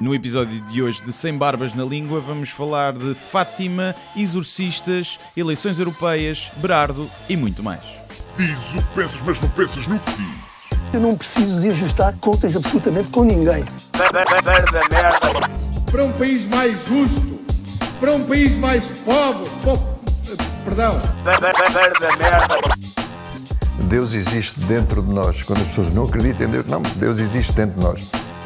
No episódio de hoje de Sem Barbas na Língua, vamos falar de Fátima, exorcistas, eleições europeias, Berardo e muito mais. Diz o que pensas, mas não pensas no que diz. Eu não preciso de ajustar contas absolutamente com ninguém. para um país mais justo, para um país mais pobre, po- perdão, Deus existe dentro de nós. Quando as pessoas não acreditam em Deus, não, Deus existe dentro de nós.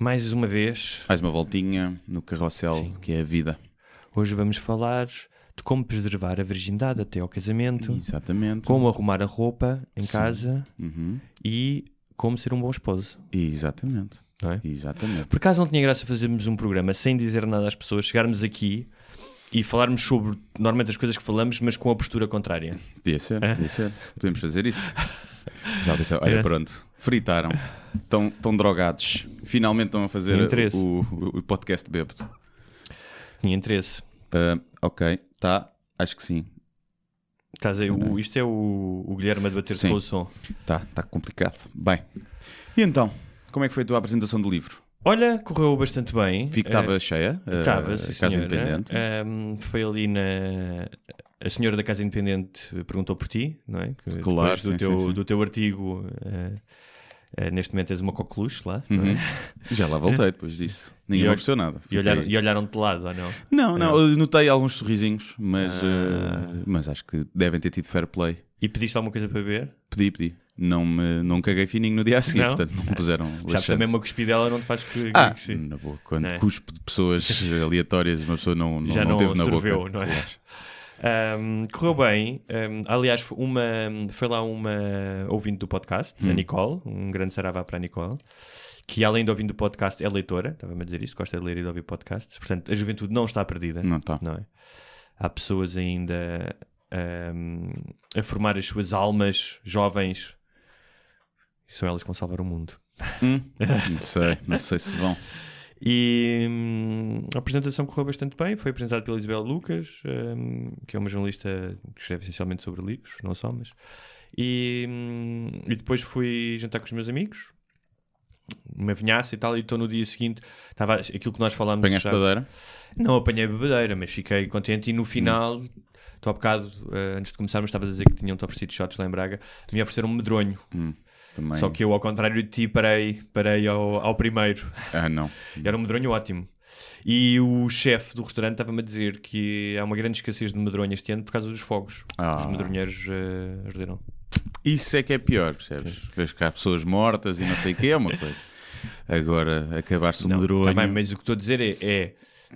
Mais uma vez, Mais uma voltinha no carrossel que é a vida. hoje vamos falar de como preservar a virgindade até ao casamento, Exatamente. como arrumar a roupa em Sim. casa Uhum. e como ser um bom esposo. Exatamente. Não é? Exatamente. Por acaso não tinha graça fazermos um programa sem dizer nada às pessoas, chegarmos aqui e falarmos sobre normalmente as coisas que falamos, mas com a postura contrária. Podia ser, É? podia ser. Podemos fazer isso. Já pensou, olha, Era- pronto, fritaram. Estão, estão drogados. Finalmente estão a fazer o, o- o podcast bêbado. Tinha interesse. Ah, ok, tá. Acho que sim. Estás aí, o- isto é o, o Guilherme a debater-se Sim. com o som. Tá, tá complicado. Bem. E então, como é que foi a tua apresentação do livro? Olha, correu bastante bem. Vi que Eh, estava cheia. ah, Estava, a sim, Casa senhora. Independente. Foi ali na. A senhora da Casa Independente perguntou por ti, não é? Que Claro, depois do, sim, teu, sim, sim. do teu artigo, eh, eh, neste momento és uma coqueluche lá. não é? Uhum. Já lá voltei depois disso. Ninguém E me ofereceu nada. E, Fiquei- olharam, e olharam de lado, ou não? Não, não, eu notei alguns sorrisinhos, mas, Ah. ah, mas acho que devem ter tido fair play. E pediste alguma coisa para beber? Pedi, pedi. Não me não caguei fininho no dia a seguir, Não? portanto não me puseram Sabes laxante. também uma cuspidela não te faz que. Ah, que- sim. na boa. Quando é? cuspe de pessoas aleatórias, uma pessoa não, não, Já não não, teve na boca. não é? Claro. Ahm, correu bem. Ahm, aliás, foi uma, foi lá uma ouvinte do podcast, Hum. a Nicole, um grande saravá para a Nicole, que além de ouvir do podcast é leitora, estava-me a dizer isso, gosta de ler e de ouvir podcasts. Portanto, a juventude não está perdida. Não está. Não é? Há pessoas ainda ahm, a formar as suas almas jovens. E são elas que vão salvar o mundo. Hum, não sei, não sei se vão. E hum, a apresentação correu bastante bem. Foi apresentada pela Isabel Lucas, hum, que é uma jornalista que escreve essencialmente sobre livros, não só, mas. E, hum, e depois fui jantar com os meus amigos, uma vinhaça e tal. E estou no dia seguinte, estava aquilo que nós falámos. Apanhaste padeira? Não apanhei bebedeira, mas fiquei contente. E no final, tu há bocado, eh, antes de começarmos, estavas a dizer que tinham-te oferecido shots lá em Braga, me ofereceram um medronho. Hum, também. Só que eu, ao contrário de ti, parei, parei ao, ao primeiro. Ah, não. Era um medronho ótimo. E o chefe do restaurante estava-me a dizer que há uma grande escassez de medronho este ano por causa dos fogos. Ah. Os medronheiros uh, arderam. Isso é que é pior, percebes? Vês que há pessoas mortas e não sei o que é uma coisa. Agora, acabar-se o Não, medronho. tá bem, mas o que estou a dizer é, é,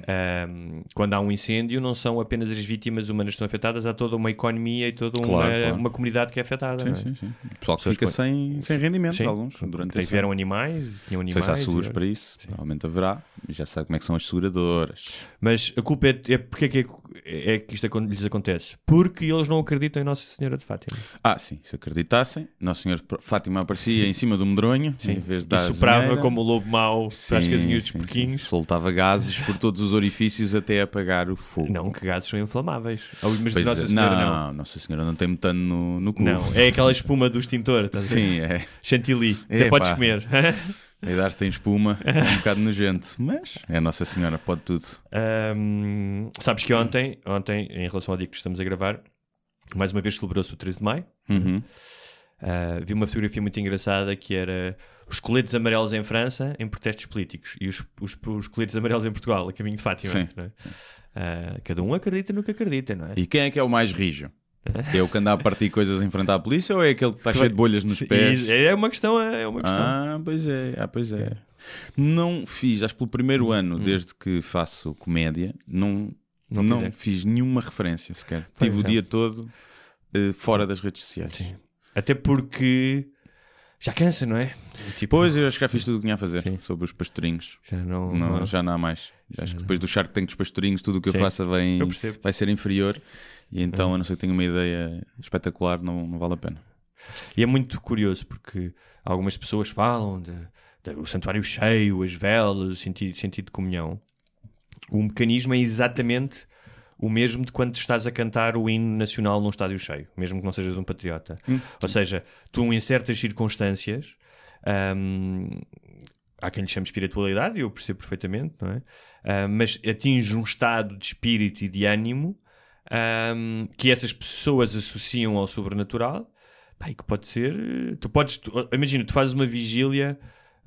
ahm, quando há um incêndio, não são apenas as vítimas humanas que estão afetadas, há toda uma economia e toda uma, Claro, claro. uma comunidade que é afetada. Sim, não é? sim, sim. O pessoal que fica sem, sem rendimentos, Sim. alguns, durante ano. animais, tinham Não sei animais. se há seguros e- para isso, provavelmente haverá. Já sabe como é que são as seguradoras. Mas a culpa é, é porque é que, é que isto lhes acontece? Porque eles não acreditam em Nossa Senhora de Fátima. Ah, sim, se acreditassem, Nosso Senhor Fátima aparecia em cima do medronho, em vez de dar e soprava azinheira. como o lobo mau para as Sim, casinhas dos sim, porquinhos. sim. Soltava gases por todos os orifícios até apagar o fogo. Não, que gases são inflamáveis. Mas Pois Nossa é. Senhora não, não. Nossa Senhora não tem metano no, no cu. Não, é aquela espuma do extintor. ver? Sim, é. Chantilly. Até podes comer. A idade tem espuma, é um bocado nojento, mas é a Nossa Senhora, pode tudo. Ahm, sabes que ontem, ontem, em relação ao dia que estamos a gravar, mais uma vez celebrou-se o 13 de maio. Uhum. Ah, vi uma fotografia muito engraçada que era os coletes amarelos em França em protestos políticos e os, os, os coletes amarelos em Portugal, a caminho de Fátima. É? Ah, cada um acredita no que acredita, não é? E quem é que é o mais rijo? É o que anda a partir coisas em frente à polícia ou é aquele que está cheio de bolhas nos pés? É uma questão, é uma questão. Ah, pois é, ah, pois é. Não fiz, acho que pelo primeiro ano, desde que faço comédia, não, Não não, fiz nenhuma referência sequer. Pois Tive o é. dia todo eh, fora das redes sociais. Sim. Até porque Já cansa, não é? Tipo, Pois, eu acho que já fiz tudo o que tinha a fazer Sim. sobre os pastorinhos. já não. Não, não- já não há mais. Acho que depois do Shark Tank dos pastorinhos, tudo o que eu Sim. faça vem, Eu vai ser inferior. E então, a não ser que tenha uma ideia espetacular, não, não vale a pena. E é muito curioso porque algumas pessoas falam de, de- o santuário cheio, as velas, o sentido, sentido de comunhão. O mecanismo é exatamente o mesmo de quando estás a cantar o hino nacional num estádio cheio, mesmo que não sejas um patriota. Ou seja, tu em certas circunstâncias hum, há quem lhe chame espiritualidade, eu percebo perfeitamente, não é? Ah, mas atinge um estado de espírito e de ânimo ahm, que essas pessoas associam ao sobrenatural pá, e que pode ser. Tu podes. tu- imagina, tu fazes uma vigília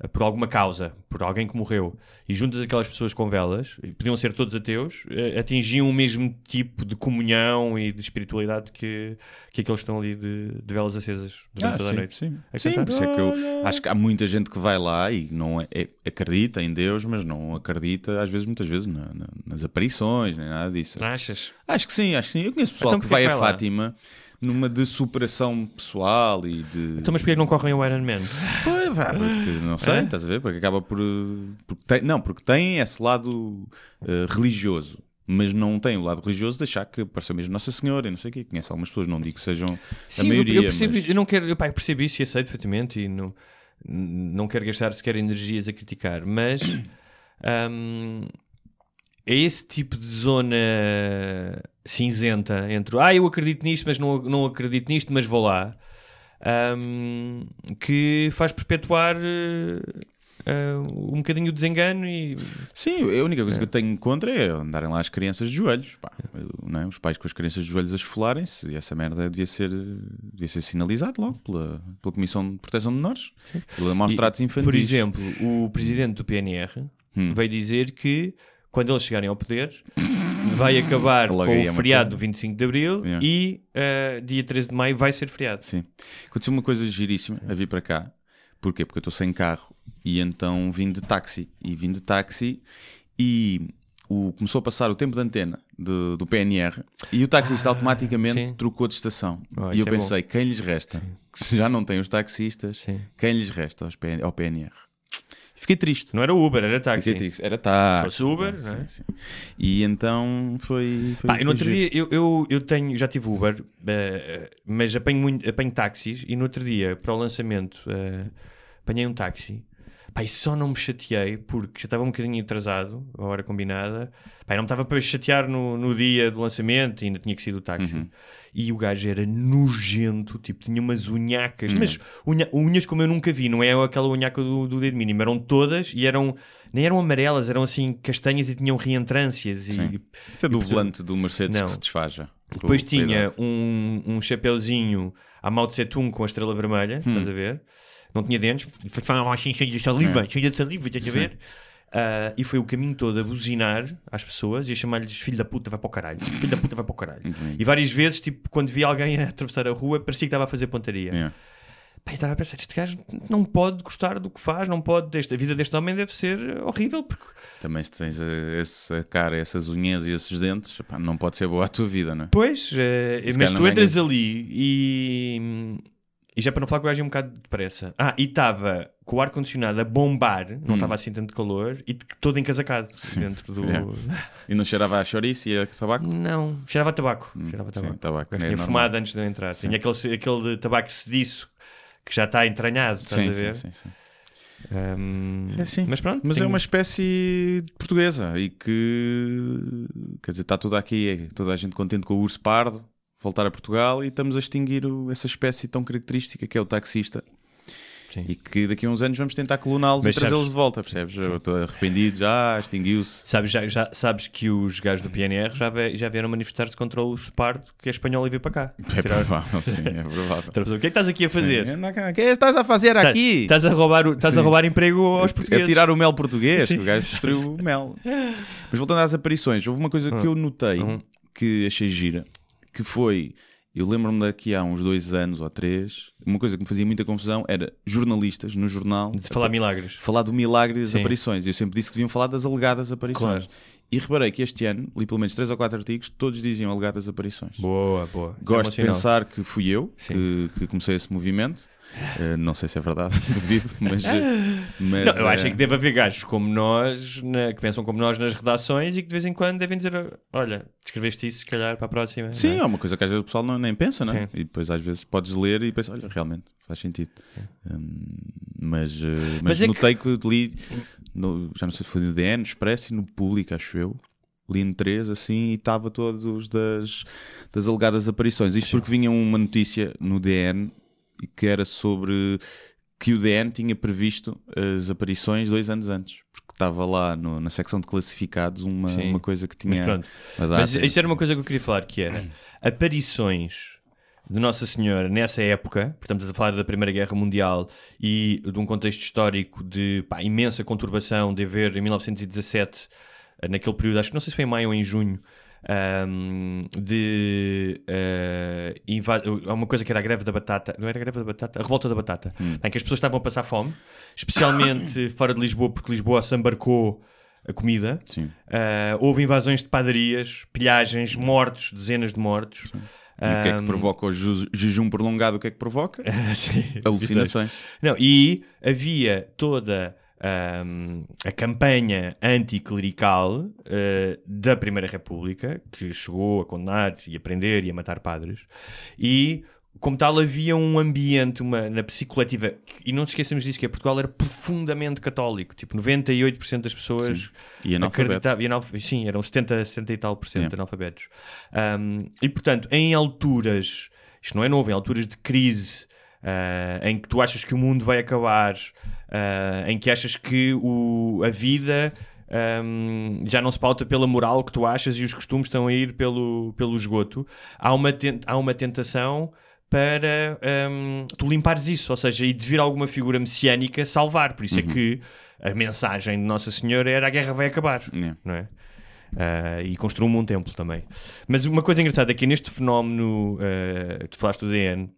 por alguma causa, por alguém que morreu, e juntas aquelas pessoas com velas, e podiam ser todos ateus, eh, atingiam o mesmo tipo de comunhão e de espiritualidade que, que aqueles que estão ali de, de velas acesas durante toda a sim, noite. sim. A Sim, por isso é que eu acho que há muita gente que vai lá e não é, é- acredita em Deus, mas não acredita, às vezes, muitas vezes, na- na- nas aparições, nem nada disso. Achas? Acho que sim, acho que sim. Eu conheço pessoal Então que porquê vai que a lá? Fátima numa de superação pessoal e de. Então, mas porquê que não correm o Iron Man? Pois, porque não sei, É? estás a ver? Porque acaba por. Porque tem, não, porque tem esse lado uh, religioso. Mas não tem o lado religioso de achar que apareceu mesmo Nossa Senhora e não sei o quê. Conhece algumas pessoas, não digo que sejam Sim, a maioria. eu, percebo, mas... eu não quero, eu, pá, eu percebo isso e aceito perfeitamente e não, não quero gastar sequer energias a criticar, mas hum, é esse tipo de zona cinzenta entre ah, eu acredito nisto, mas não, não acredito nisto, mas vou lá, hum, que faz perpetuar eh, eh, um bocadinho o desengano e Sim, a única coisa que eu tenho contra é andarem lá as crianças de joelhos. Pá, não é? Os pais com as crianças de joelhos a esfolarem-se e essa merda devia ser, devia ser sinalizado logo pela, pela Comissão de Proteção de Menores, pela maus tratos infantis. Por exemplo, o presidente do PNR Hum. veio dizer que quando eles chegarem ao poder vai acabar Logo com é o uma feriado do 25 de Abril Yeah. e eh, dia 13 de Maio vai ser feriado. Sim. Aconteceu uma coisa giríssima a vir para cá. Porquê? Porque eu estou sem carro e então vim de táxi. E vim de táxi e o, começou a passar o tempo de antena do, do PNR e o taxista automaticamente Ah, sim. trocou de estação. Oh, e eu é pensei, quem lhes resta? Que se já não tem os taxistas, Sim. quem lhes resta PN ao PNR? Fiquei triste. Não era Uber, era táxi. Fiquei triste. Era táxi. fosse Uber, sim, não é? sim. E então foi. foi, Pá, foi no outro giro. dia eu, eu, eu tenho, já tive Uber, eh, mas apanho, muito, apanho táxis e no outro dia, para o lançamento, eh, apanhei um táxi. E só não me chateei porque já estava um bocadinho atrasado, a hora combinada. Não me estava para chatear no, no dia do lançamento, ainda tinha que sair do táxi. Uhum. E o gajo era nojento, tipo, tinha umas unhacas, Uhum. mas unha- unhas como eu nunca vi, não é aquela unhaca do, do dedo mínimo, eram todas e eram, nem eram amarelas, eram assim castanhas e tinham reentrâncias. E, Isso é do e, volante do Mercedes não. que se desfaja. depois a tinha um, um chapeuzinho à Mao Tse Tung com a estrela vermelha, Hum. estás a ver? Não tinha dentes, falava assim cheio de saliva, cheio de saliva, estás a É. Ver? Ah, e foi o caminho todo a buzinar às pessoas e a chamar-lhes filho da puta, vai para o caralho, filho da puta, vai para o caralho. Bem. E várias vezes, tipo, quando via alguém a atravessar a rua, parecia que estava a fazer pontaria. É. Pá, eu estava a pensar, este gajo não pode gostar do que faz, não pode, deste, a vida deste homem deve ser horrível, porque Também se tens eh, essa cara, essas unhas e esses dentes, epá, não pode ser boa a tua vida, não é? Pois, Se mas tu entras ali e. E já para não falar que o gajo ia um bocado depressa. Ah, e estava com o ar-condicionado a bombar, não Hum. estava assim tanto calor, e todo encasacado Sim, dentro do. é. E não cheirava a chouriço e a tabaco? Não, cheirava a tabaco. cheirava a sim, tabaco. tabaco, O gajo é tinha normal. fumado antes de eu entrar. Tinha aquele, aquele tabaco sediço que já está entranhado, estás Sim, a ver? sim, sim, sim. Ahm, É assim. Mas pronto. Mas é tenho- uma espécie portuguesa e que, quer dizer, está tudo aqui, é toda a gente contente com o urso pardo, voltar a Portugal e estamos a extinguir o- essa espécie tão característica que é o taxista. Sim. E que daqui a uns anos vamos tentar coluná-los e trazê-los de volta, percebes? Eu estou arrependido já, extinguiu-se. Sabes, já, já- sabes que os gajos do PNR já, ve- já vieram manifestar-se contra o urso pardo que é espanhol e veio para cá. É Tirar- provável, sim, é provável. O que é que estás aqui a fazer? Sim. O que é que estás a fazer Tá- aqui? Estás a roubar, o- estás a Sim. roubar emprego aos a portugueses. tirar o mel português, Sim. que o gajo destruiu o mel. Mas voltando às aparições, houve uma coisa que eu notei Uhum. que achei gira, que foi, eu lembro-me daqui há uns dois anos ou três, uma coisa que me fazia muita confusão era jornalistas no jornal De falar milagres. falar do milagre das Sim. aparições. Eu sempre disse que deviam falar das alegadas aparições. Claro. E reparei que este ano, li pelo menos três ou quatro artigos, todos diziam alegadas aparições. Boa, boa. É Gosto bom de pensar que fui eu que, que comecei esse movimento. Uh, não sei se é verdade, duvido, mas. uh, mas Não, eu acho é que deve haver gajos como nós, na- que pensam como nós nas redações e que de vez em quando devem dizer: Olha, escreveste isso, se calhar para a próxima. Sim, não é uma coisa que às vezes o pessoal não, nem pensa, não é? E depois às vezes podes ler e pensar, olha, realmente faz sentido. Hum, mas uh, mas, Mas é notei que... li, no- já não sei se foi no DN, no Expresso e no Público, acho eu. Li em três assim e estava todos das, das alegadas aparições. Isto porque vinha uma notícia no DN que era sobre que o DN tinha previsto as aparições dois anos antes. Porque estava lá no- na secção de classificados uma, Sim. uma coisa que Mas tinha pronto. a data. Mas isso era uma coisa que eu queria falar, que era aparições de Nossa Senhora nessa época, portanto a falar da Primeira Guerra Mundial e de um contexto histórico de pá, imensa conturbação de haver em 1917, eh, naquele período, acho que não sei se foi em maio ou em junho, ahm, de há uma coisa que era a greve da batata, não era a greve da batata, a revolta da batata, em que as pessoas estavam a passar fome, especialmente fora de Lisboa, porque Lisboa se embarcou a comida. Uh, houve invasões de padarias, pilhagens, mortos, dezenas de mortos. E o que é que Um, provoca o ju- jejum prolongado? O que é que provoca? Alucinações. Não, e havia toda um, a campanha anticlerical uh, da Primeira República, que chegou a condenar e a prender e a matar padres, e como tal havia um ambiente uma, na psicoletiva, e não nos esqueçamos disso, que é Portugal era profundamente católico, tipo 98% das pessoas Sim. E acreditavam, e analf- sim, eram 70, 70 e tal por cento Yeah. analfabetos. Um, e portanto, em alturas, isto não é novo, em alturas de crise, ah, em que tu achas que o mundo vai acabar, ah, em que achas que o, a vida ahm, já não se pauta pela moral que tu achas e os costumes estão a ir pelo, pelo esgoto, há uma, há uma tentação para ahm, tu limpares isso, ou seja, e de vir alguma figura messiânica salvar. Por isso é que a mensagem de Nossa Senhora era a guerra vai acabar Yeah. não é? Ah, e construiu um templo também. Mas uma coisa engraçada é que neste fenómeno, ah, tu falaste do DN,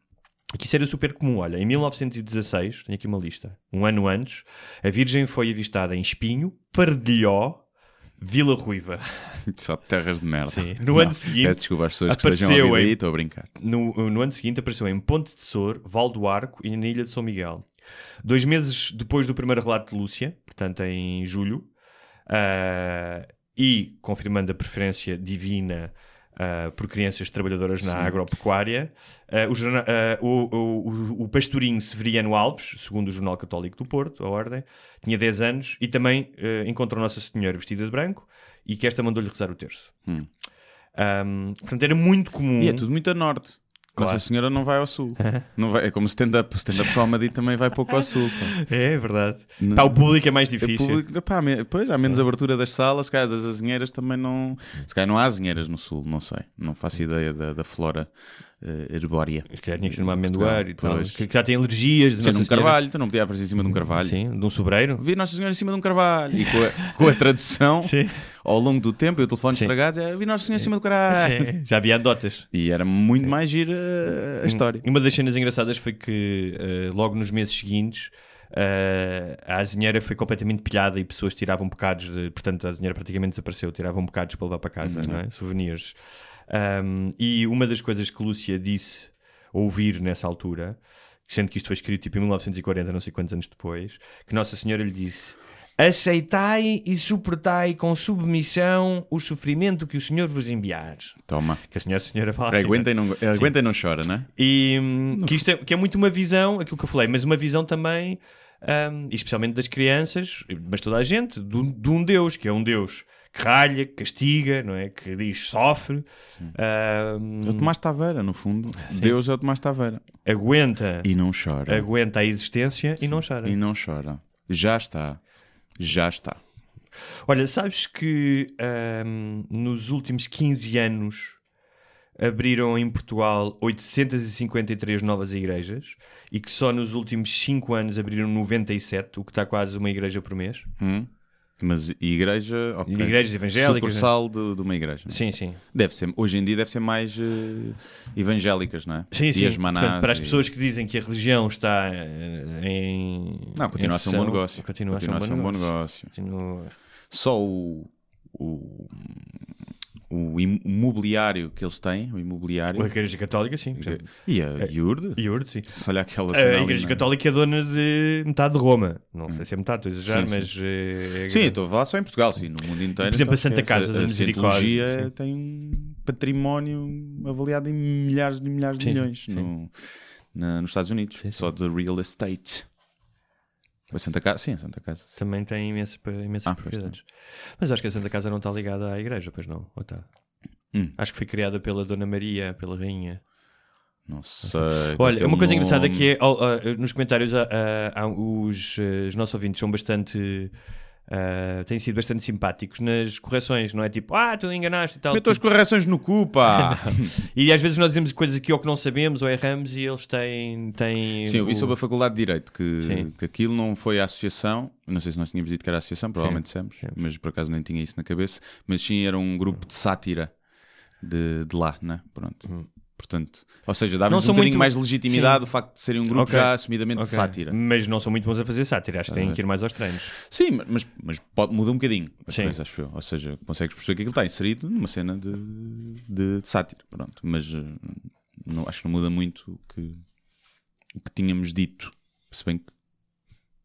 que isso era super comum. Olha, em 1916, tenho aqui uma lista, um ano antes, a Virgem foi avistada em Espinho, Pardilhó, Vila Ruiva. Só terras de merda. Sim. No Não, ano seguinte, Peço desculpa às pessoas que apareceu estejam a ouvir estou a brincar. No, no ano seguinte apareceu em Ponte de Sor, Val do Arco e na Ilha de São Miguel. Dois meses depois do primeiro relato de Lúcia, portanto em julho, ah, e confirmando a preferência divina ah, por crianças trabalhadoras na agropecuária, ah, o, ah, o- o- pastorinho Severiano Alves, segundo o Jornal Católico do Porto, a Ordem, tinha 10 anos e também encontrou Nossa Senhora vestida de branco e que esta mandou-lhe rezar o terço. Hum. Ahm, portanto, era muito comum. E é tudo muito a norte. Claro. Nossa Senhora não vai ao sul. não vai, é como stand-up. Stand-up comedy também vai pouco ao sul. pá. É verdade. Não- Pá, o público é mais É difícil. público, pá, pois, há menos abertura das salas, se calhar das azinheiras também não. Se calhar não há azinheiras no sul, não sei. Não faço ideia da, da flora eh, herbórea. Se calhar tinha que ser numa amendoeira e tal. Pois. Que já tem alergias de Nossa num Senhora. carvalho, tu não podia aparecer em cima de um carvalho. Sim, de um sobreiro. Vi Nossa Senhora em cima de um carvalho. E com a, com a tradução, Sim. ao longo do tempo, e o telefone Sim. estragado, já vi Nossa Senhora em cima do carvalho. Sim, Já havia anedotas. E era muito mais gira a história. Uma das cenas engraçadas foi que eh, logo nos meses seguintes eh, a azinheira foi completamente pilhada e pessoas tiravam bocados, de, portanto a azinheira praticamente desapareceu, tiravam bocados para levar para casa, não é? souvenirs. Um, e uma das coisas que Lúcia disse ouvir nessa altura, sendo que isto foi escrito tipo em 1940, não sei quantos anos depois, que Nossa Senhora lhe disse: Aceitai e suportai com submissão o sofrimento que o Senhor vos enviar. Toma. Que a senhora, a senhora fala assim, Aguenta e não, aguenta e não chora, né? e hum, que isto é, que é muito uma visão, aquilo que eu falei, mas uma visão também, e especialmente das crianças, mas toda a gente, de um, de um Deus, que é um Deus que ralha, que castiga, não é? Que diz sofre, hum, É o Tomás Taveira, no fundo. Deus é o Tomás Taveira. aguenta, E não chora. aguenta a existência e não chora. E não chora. Já está. Já está. Olha, sabes que hum, nos últimos 15 anos abriram em Portugal 853 novas igrejas e que só nos últimos 5 anos abriram 97, o que está quase uma igreja por mês. Hum? Mas igreja. ok. Igrejas evangélicas, Sucursal de, de uma igreja. Sim, sim. Deve ser, hoje em dia deve ser mais eh, evangélicas, não é? Sim, sim. Manás Portanto, para as e- pessoas que dizem que a religião está eh, em. Não, continua em a ser um bom negócio. Continua, a ser um bom negócio. negócio. Continua- Só o, o o im- o mobiliário que eles têm, o imobiliário. A Igreja Católica, sim. E a Iurde? Iurde, sim. Olha aquela A Igreja na- Católica é dona de metade de Roma. Não sei se é metade, estou a exagerar, Sim, mas. eh, é- Sim, estou a falar só em Portugal, sim, no mundo inteiro. Por exemplo, a então, Santa esquece. Casa da a, Misericórdia, sim. tem um património avaliado em milhares de milhares de Sim, milhões sim. no- na- nos Estados Unidos, Sim, sim. só de real estate. A Santa Casa, sim, a Santa Casa. Também tem imensas, imensas Ah, propriedades. Mas acho que a Santa Casa não está ligada à igreja, pois não? Ou está? Hum. Acho que foi criada pela Dona Maria, pela Rainha. Não sei. Olha, aquele uma coisa engraçada nome. que é, ao- ah, nos comentários, ah, ah, os, ah, os nossos ouvintes são bastante. Ah, têm sido bastante simpáticos nas correções, não é tipo, ah, tu enganaste e tal. Metam as Tipo, correções no cu, pá! e às vezes nós dizemos coisas aqui ou que não sabemos ou erramos e eles têm. têm Sim, eu vi o- sobre a Faculdade de Direito que, Sim. que aquilo não foi a associação. eu Não sei se nós tínhamos dito que era a associação, provavelmente dissemos, sim. mas por acaso nem tinha isso na cabeça. Mas sim, era um grupo de sátira de, de lá, né? Pronto. Portanto, ou seja, dava-nos um bocadinho muito- mais legitimidade Sim. o facto de serem um grupo Ok. já assumidamente de Ok. sátira. Mas não são muito bons a fazer sátira, acho que têm a que ir mais aos treinos. Sim, mas, mas pode, muda um bocadinho Sim. acho eu. Ou seja, consegues perceber que aquilo está inserido numa cena de, de, de sátira. Pronto. Mas eh, não, acho que não muda muito o que, o que tínhamos dito. Se bem que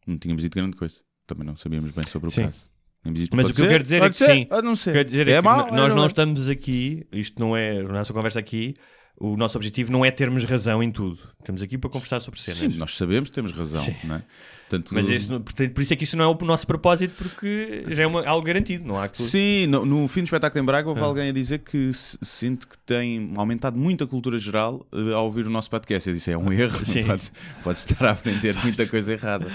não tínhamos dito grande coisa. Também não sabíamos bem sobre o Sim. caso. Mas o que eu ser, quero dizer é pode que ser, sim. não ser. Quer dizer, é, É que mau, n- nós é não mau. estamos aqui, isto não é, a nossa conversa aqui, o nosso objetivo não é termos razão em tudo. Estamos aqui para conversar sobre cenas. Sim, nós sabemos, temos razão. Sim. Não é? Portanto, Mas isso portanto, por isso é que isso não é o nosso propósito, porque já é uma- algo garantido, não há que. Sim, no, no fim do espetáculo em Braga houve Ah. alguém a dizer que se- sente que tem aumentado muito a cultura geral eh, ao ouvir o nosso podcast. Eu disse, é um erro, pode, pode estar a aprender muita coisa errada.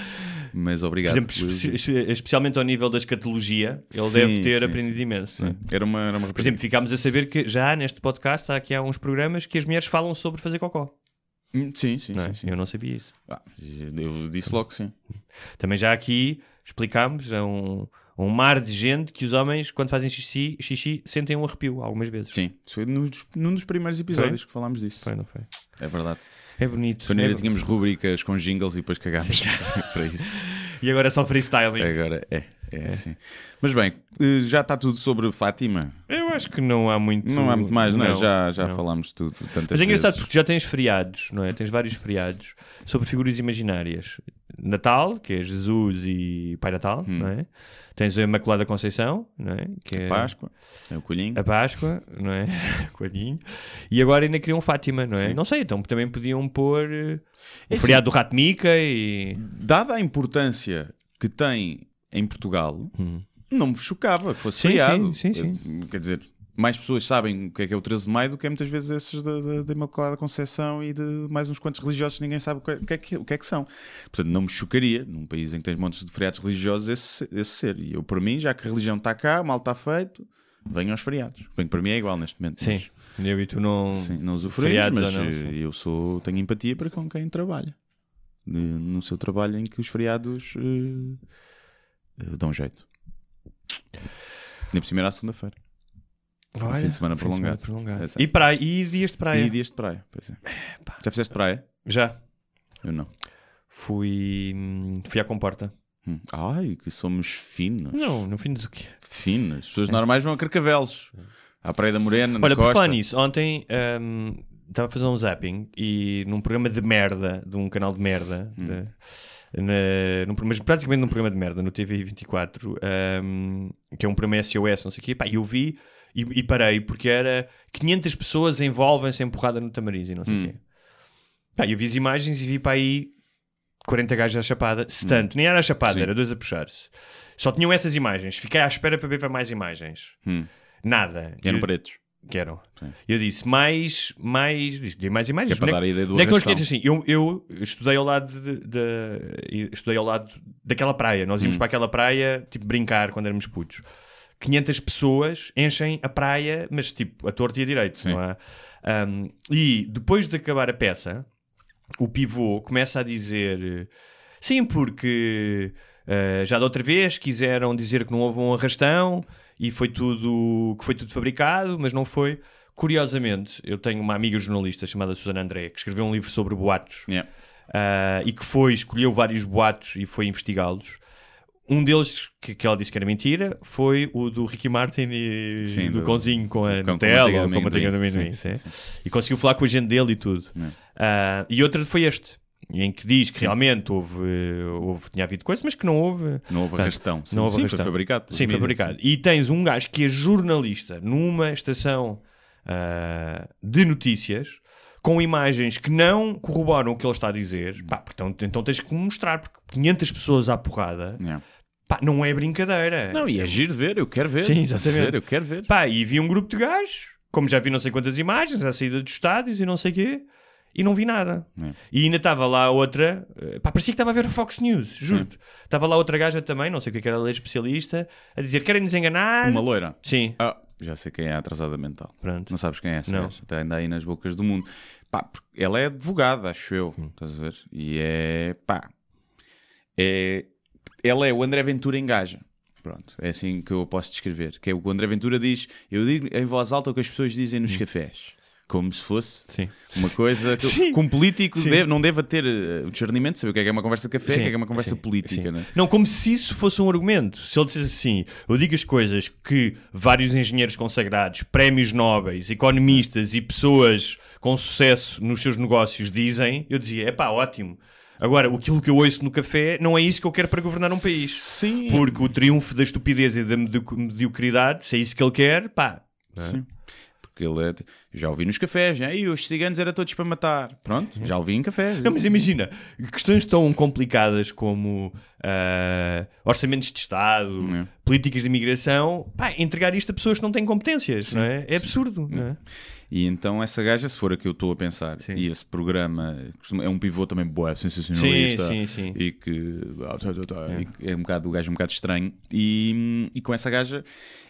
Mas Por obrigado. exemplo, espe- espe- especialmente ao nível da escatologia, ele Sim, deve ter sim, aprendido sim. imenso. Sim. Era uma, era uma Por exemplo, ficámos a saber que já neste podcast há aqui há uns programas que as mulheres falam sobre fazer cocó. Hum, Sim, sim, não é? sim. Eu não sabia isso. Ah, eu disse logo que sim. Também já aqui explicámos a um, um mar de gente que os homens, quando fazem xixi, xixi sentem um arrepio algumas vezes. Sim, isso foi num dos, num dos primeiros episódios que falámos disso. Foi, não foi? É verdade. É bonito. Quando É ainda bo- tínhamos rubricas com jingles e depois cagámos para isso. E agora é só freestyling. Agora é, é assim. Mas bem, eh, já está tudo sobre Fátima. Eu acho que não há muito. Não há muito mais, não, é? Não, Já, já não. falámos tudo. Tantas Mas é engraçado vezes. porque já tens feriados, não é? Tens vários feriados sobre figuras imaginárias. Natal, que é Jesus e Pai Natal, Hum. não é? Tens a Imaculada Conceição, não é? Que é Páscoa, é o colhinho. a Páscoa, não é? Coelhinho. E agora ainda criam Fátima, não é? Sim. Não sei, então também podiam pôr eh, o É feriado do Rato Mica e. Dada a importância que tem em Portugal, não me chocava que fosse Sim, feriado. sim, sim, Eh, Quer dizer, mais pessoas sabem o que é que é o 13 de maio do que é muitas vezes esses da, da, da Imaculada Conceição e de mais uns quantos religiosos ninguém sabe o que, é- o que é que, o que é que são. Portanto, não me chocaria, num país em que tens montes de feriados religiosos, esse, esse ser. E eu, por mim, já que a religião está cá, mal está feito, venham aos feriados. Bem, para mim é igual neste momento. Sim, eu e tu não. Mas, sim, não usufruímos, feriados mas não, eh, eu sou, tenho empatia para com quem trabalha. No seu trabalho em que os feriados eh, eh, dão jeito. Nem por cima era à segunda-feira. Um fim de semana prolongado. prolongado. É certo. E, praia, e dias de praia? E dias de praia. Pois é. Já fizeste praia? Já. Eu não. Fui, hum, fui à comporta. Hum. Ai, que somos finos. Não, no fim do quê? Finos. As pessoas normais vão a Carcavelos. À Praia da Morena, na Olha, por falar nisso, ontem hum, estava a fazer um zapping e num programa de merda, de um canal de merda, Hum. de- na- num, mas praticamente num programa de merda, no TV24, hum, que é um programa SOS, não sei o quê, pá, e eu vi e, e parei, porque era 500 pessoas envolvem-se empurrada no tamariz e não sei o Hum. quê. Pá, eu vi as imagens e vi para aí 40 gajos à chapada, se Hum. tanto, nem era a chapada, Sim. era dois a puxar-se. Só tinham essas imagens, fiquei à espera para ver para mais imagens. Hum. Nada. Eram Eu- pretos. que eram. Sim. Eu disse, mais, mais, disse, mais Que imagens. é para dar a ideia do é que nós assim? Eu, eu estudei ao lado de, de- estudei ao lado daquela praia. Nós Hum. íamos para aquela praia, tipo, brincar quando éramos putos. 500 pessoas enchem a praia, mas tipo, a torto e a direito, Sim. não há? Um, e depois de acabar a peça, o pivô começa a dizer sim, porque uh, já da outra vez quiseram dizer que não houve um arrastão e foi tudo que foi tudo fabricado, mas não foi. Curiosamente, eu tenho uma amiga jornalista chamada Susana André que escreveu um livro sobre boatos Yeah. uh, e que foi, escolheu vários boatos e foi investigá-los. Um deles que, que ela disse que era mentira foi o do Ricky Martin e Sim, do, do- cãozinho com a Nutella ou com a manteiga de amendoim. E conseguiu falar com a gente dele e tudo. Ah, e outra foi este, em que diz que realmente houve, houve tinha havido coisa, mas que não houve. Não houve arrastão. Sim, Não houve sim, arrastão. foi fabricado. Sim, fabricado. E tens um gajo que é jornalista numa estação ah, de notícias com imagens que não corroboram o que ele está a dizer. Pá, então, então tens que mostrar, porque 500 pessoas à porrada, Yeah. Pá, não é brincadeira. Não, e é giro ver, eu quero ver. Sim, A exatamente. sério, eu quero ver. Pá, e vi um grupo de gajos, como já vi não sei quantas imagens, à saída dos estádios e não sei o quê, e não vi nada. É. E ainda estava lá outra, eh, pá, parecia que estava a ver a Fox News, juro-te. Estava lá outra gaja também, não sei o que é era, ela é especialista, a dizer: querem nos enganar. Uma loira. Sim, Ah, já sei quem é a atrasada mental. pronto. Não sabes quem é essa Não. gaja? Até ainda aí nas bocas do mundo. Pá, ela é advogada, acho eu. Hum. Estás a ver? E é. pá. É. Ela é o André Ventura engaja. Pronto, é assim que eu posso descrever. Que é o que o André Ventura diz. Eu digo em voz alta o que as pessoas dizem nos cafés. Como se fosse Sim. uma coisa que, Hum. Sim. que um político Sim. deve- não deva ter eh, o discernimento de saber o que é que é uma conversa de café o que é que é uma conversa política. Né? Não, como se isso fosse um argumento. Se ele dissesse assim, eu digo as coisas que vários engenheiros consagrados, prémios nobres, economistas e pessoas com sucesso nos seus negócios dizem, eu dizia, é pá, ótimo. Agora, aquilo que eu ouço no café não é isso que eu quero para governar um país. Sim. Porque o triunfo da estupidez e da medio- mediocridade, se é isso que ele quer, pá. Sim. Porque ele é. Já ouvi nos cafés, já, e os ciganos eram todos para matar. Pronto, já ouvi em cafés. Não, mas imagina, questões tão complicadas como ah, orçamentos de Estado, É. políticas de imigração, pá, entregar isto a pessoas que não têm competências, não é? É absurdo, não é? E então essa gaja, se for a que eu estou a pensar, Sim. e esse programa é um pivô também boa, sensacionalista, Sim, sim, e que ah, tá, tá, tá, e que é um bocado o gajo um bocado estranho, e, e com essa gaja,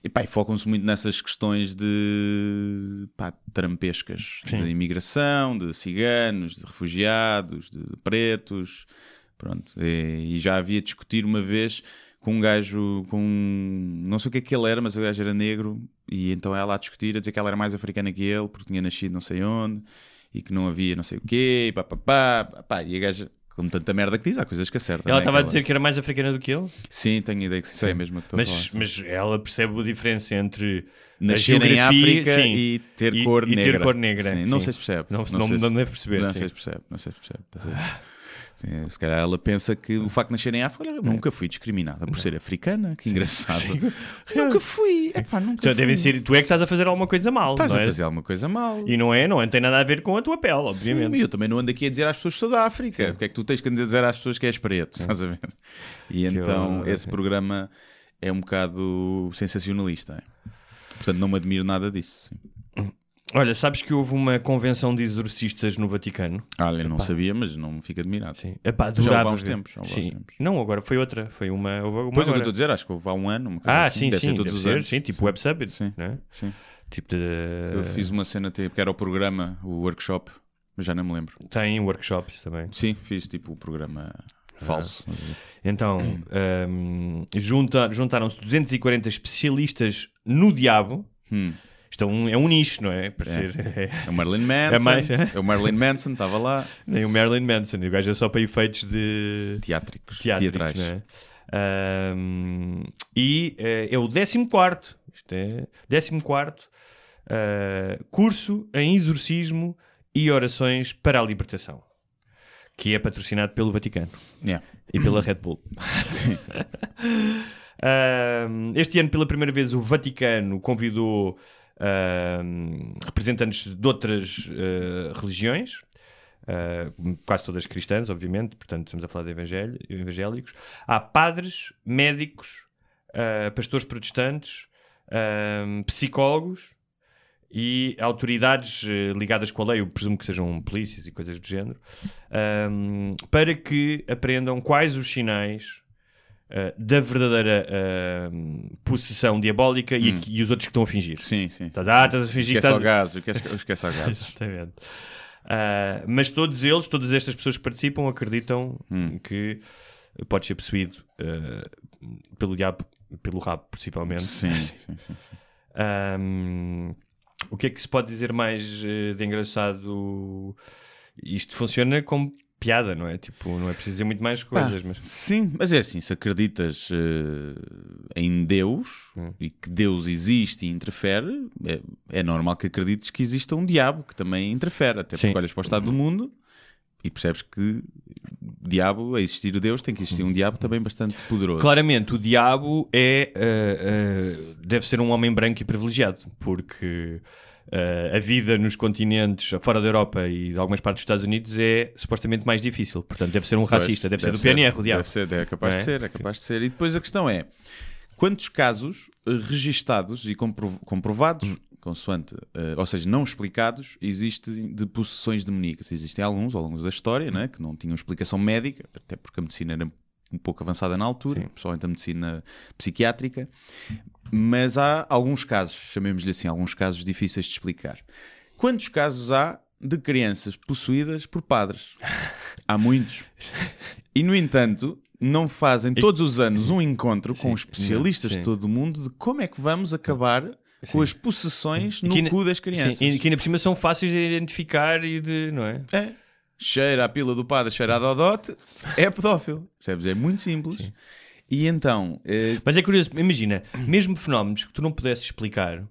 e pá, focam-se muito nessas questões de pá, trampescas, de imigração, de ciganos, de refugiados, de pretos, pronto. E, e já havia discutir uma vez com um gajo, com não sei o que é que ele era, mas o gajo era negro, e então ela a discutir, a dizer que ela era mais africana que ele, porque tinha nascido não sei onde, e que não havia não sei o quê, e pá, pá, pá, pá, e a gaja, com tanta merda que diz, há coisas que acertam. Ela né? estava a dizer que era mais africana do que ele, Sim, tenho ideia que sim, é a que estou a mas, falar. sim. mas ela percebe a diferença entre a Nascer em África sim, e ter e- cor e ter negra. cor negra, Sim, Não sei se percebe. Não- sei não- se- não deve perceber, Não sim. sei se percebe. Não sei se percebe. se calhar ela pensa que o facto de nascer em África, olha, nunca fui discriminada por ser africana. Que engraçado. Nunca fui. Epá, nunca Então, fui. devem ser, tu é que estás a fazer alguma coisa mal, Estás não a é? fazer alguma coisa mal. E não é, não tem nada a ver com a tua pele, Sim, obviamente. e eu também não ando aqui a dizer às pessoas que sou da África. Porque é que tu tens que dizer às pessoas que és preto? Estás a ver? E então horror, esse sim. programa é um bocado sensacionalista. é. Portanto, não me admiro nada disso. sim. Olha, sabes que houve uma convenção de exorcistas no Vaticano? Olha, não sabia, mas não me fico admirado. Sim. Epá, Já houve há uns tempos, já houve há uns Sim. tempos. Não, agora foi outra. Foi uma. houve uma Pois é o que eu agora. estou a dizer, acho que houve há um ano. Uma coisa Ah, assim. sim, deve sim. ser todos deve os ser, anos. Sim, tipo Web Summit. Sim. Né? Sim. Tipo de. Eu fiz uma cena, tipo, que era o programa, o workshop, mas já não me lembro. Tem workshops também. Sim, fiz tipo o programa falso. Então, hum, junta- juntaram-se 240 especialistas no diabo. Hum. Isto é um, é um nicho, não é? Ser- É o Marilyn Manson. É mais- é o Marilyn Manson, estava lá. Nem o Marilyn Manson. O gajo é só para efeitos de. Teátricos. teatrais. não é? E eh, é o 14 isto é 14 ah, curso em exorcismo e orações para a libertação que é patrocinado pelo Vaticano Yeah. e pela Red Bull este ano pela primeira vez o Vaticano convidou representantes de outras ah, religiões Uh, quase todas cristãs, obviamente, portanto estamos a falar de evangélicos. Há padres, médicos, uh, pastores protestantes, um, psicólogos e autoridades uh, ligadas com a lei, eu presumo que sejam polícias e coisas do género, para que aprendam quais os sinais uh, da verdadeira um, possessão diabólica e, aqui- e os outros que estão a fingir. Sim, sim. Estás, ah, estás a fingir Esquece que ao estás... gás, esquece, esquece ao gás. Exatamente. Ah, mas todos eles, todas estas pessoas que participam, acreditam Hum. que pode ser possuído ah, pelo diabo, pelo rabo, possivelmente. Sim, sim, sim. sim. Ahm, o que é que se pode dizer mais eh, de engraçado? Isto funciona como piada, não é? Tipo, não é preciso dizer muito mais Pá, coisas, mas... Sim, mas é assim, se acreditas eh, em Deus Hum. e que Deus existe e interfere, é, é normal que acredites que exista um diabo que também interfere, até porque Sim. olhas para o estado do mundo e percebes que diabo, a existir o Deus, tem que existir um diabo também bastante poderoso. Claramente, o diabo é, eh, eh, deve ser um homem branco e privilegiado, porque eh, a vida nos continentes fora da Europa e de algumas partes dos Estados Unidos é supostamente mais difícil. Portanto, deve ser um Pois, racista, deve, ser do PNR, o diabo. Deve ser, é capaz Não de é? ser, é capaz de ser. E depois a questão é, quantos casos eh, registados e compro- comprovados, Hum. consoante, eh, ou seja, não explicados, existem de possessões demoníacas? Existem alguns ao longo da história, né, que não tinham explicação médica, até porque a medicina era um pouco avançada na altura, Sim. principalmente a medicina psiquiátrica, mas há alguns casos, chamemos-lhe assim, alguns casos difíceis de explicar. Quantos casos há de crianças possuídas por padres? Há muitos. E, no entanto, não fazem todos os anos um encontro com Sim, especialistas sim. de todo o mundo de como é que vamos acabar com as possessões no ainda- cu das crianças. Sim, e que ainda por cima são fáceis de identificar e de. não é? É. Cheira a pila do padre, cheira a Dodote, é pedófilo. Percebes? É muito simples. E então, eh, Mas é curioso, imagina, mesmo fenómenos que tu não pudesses explicar,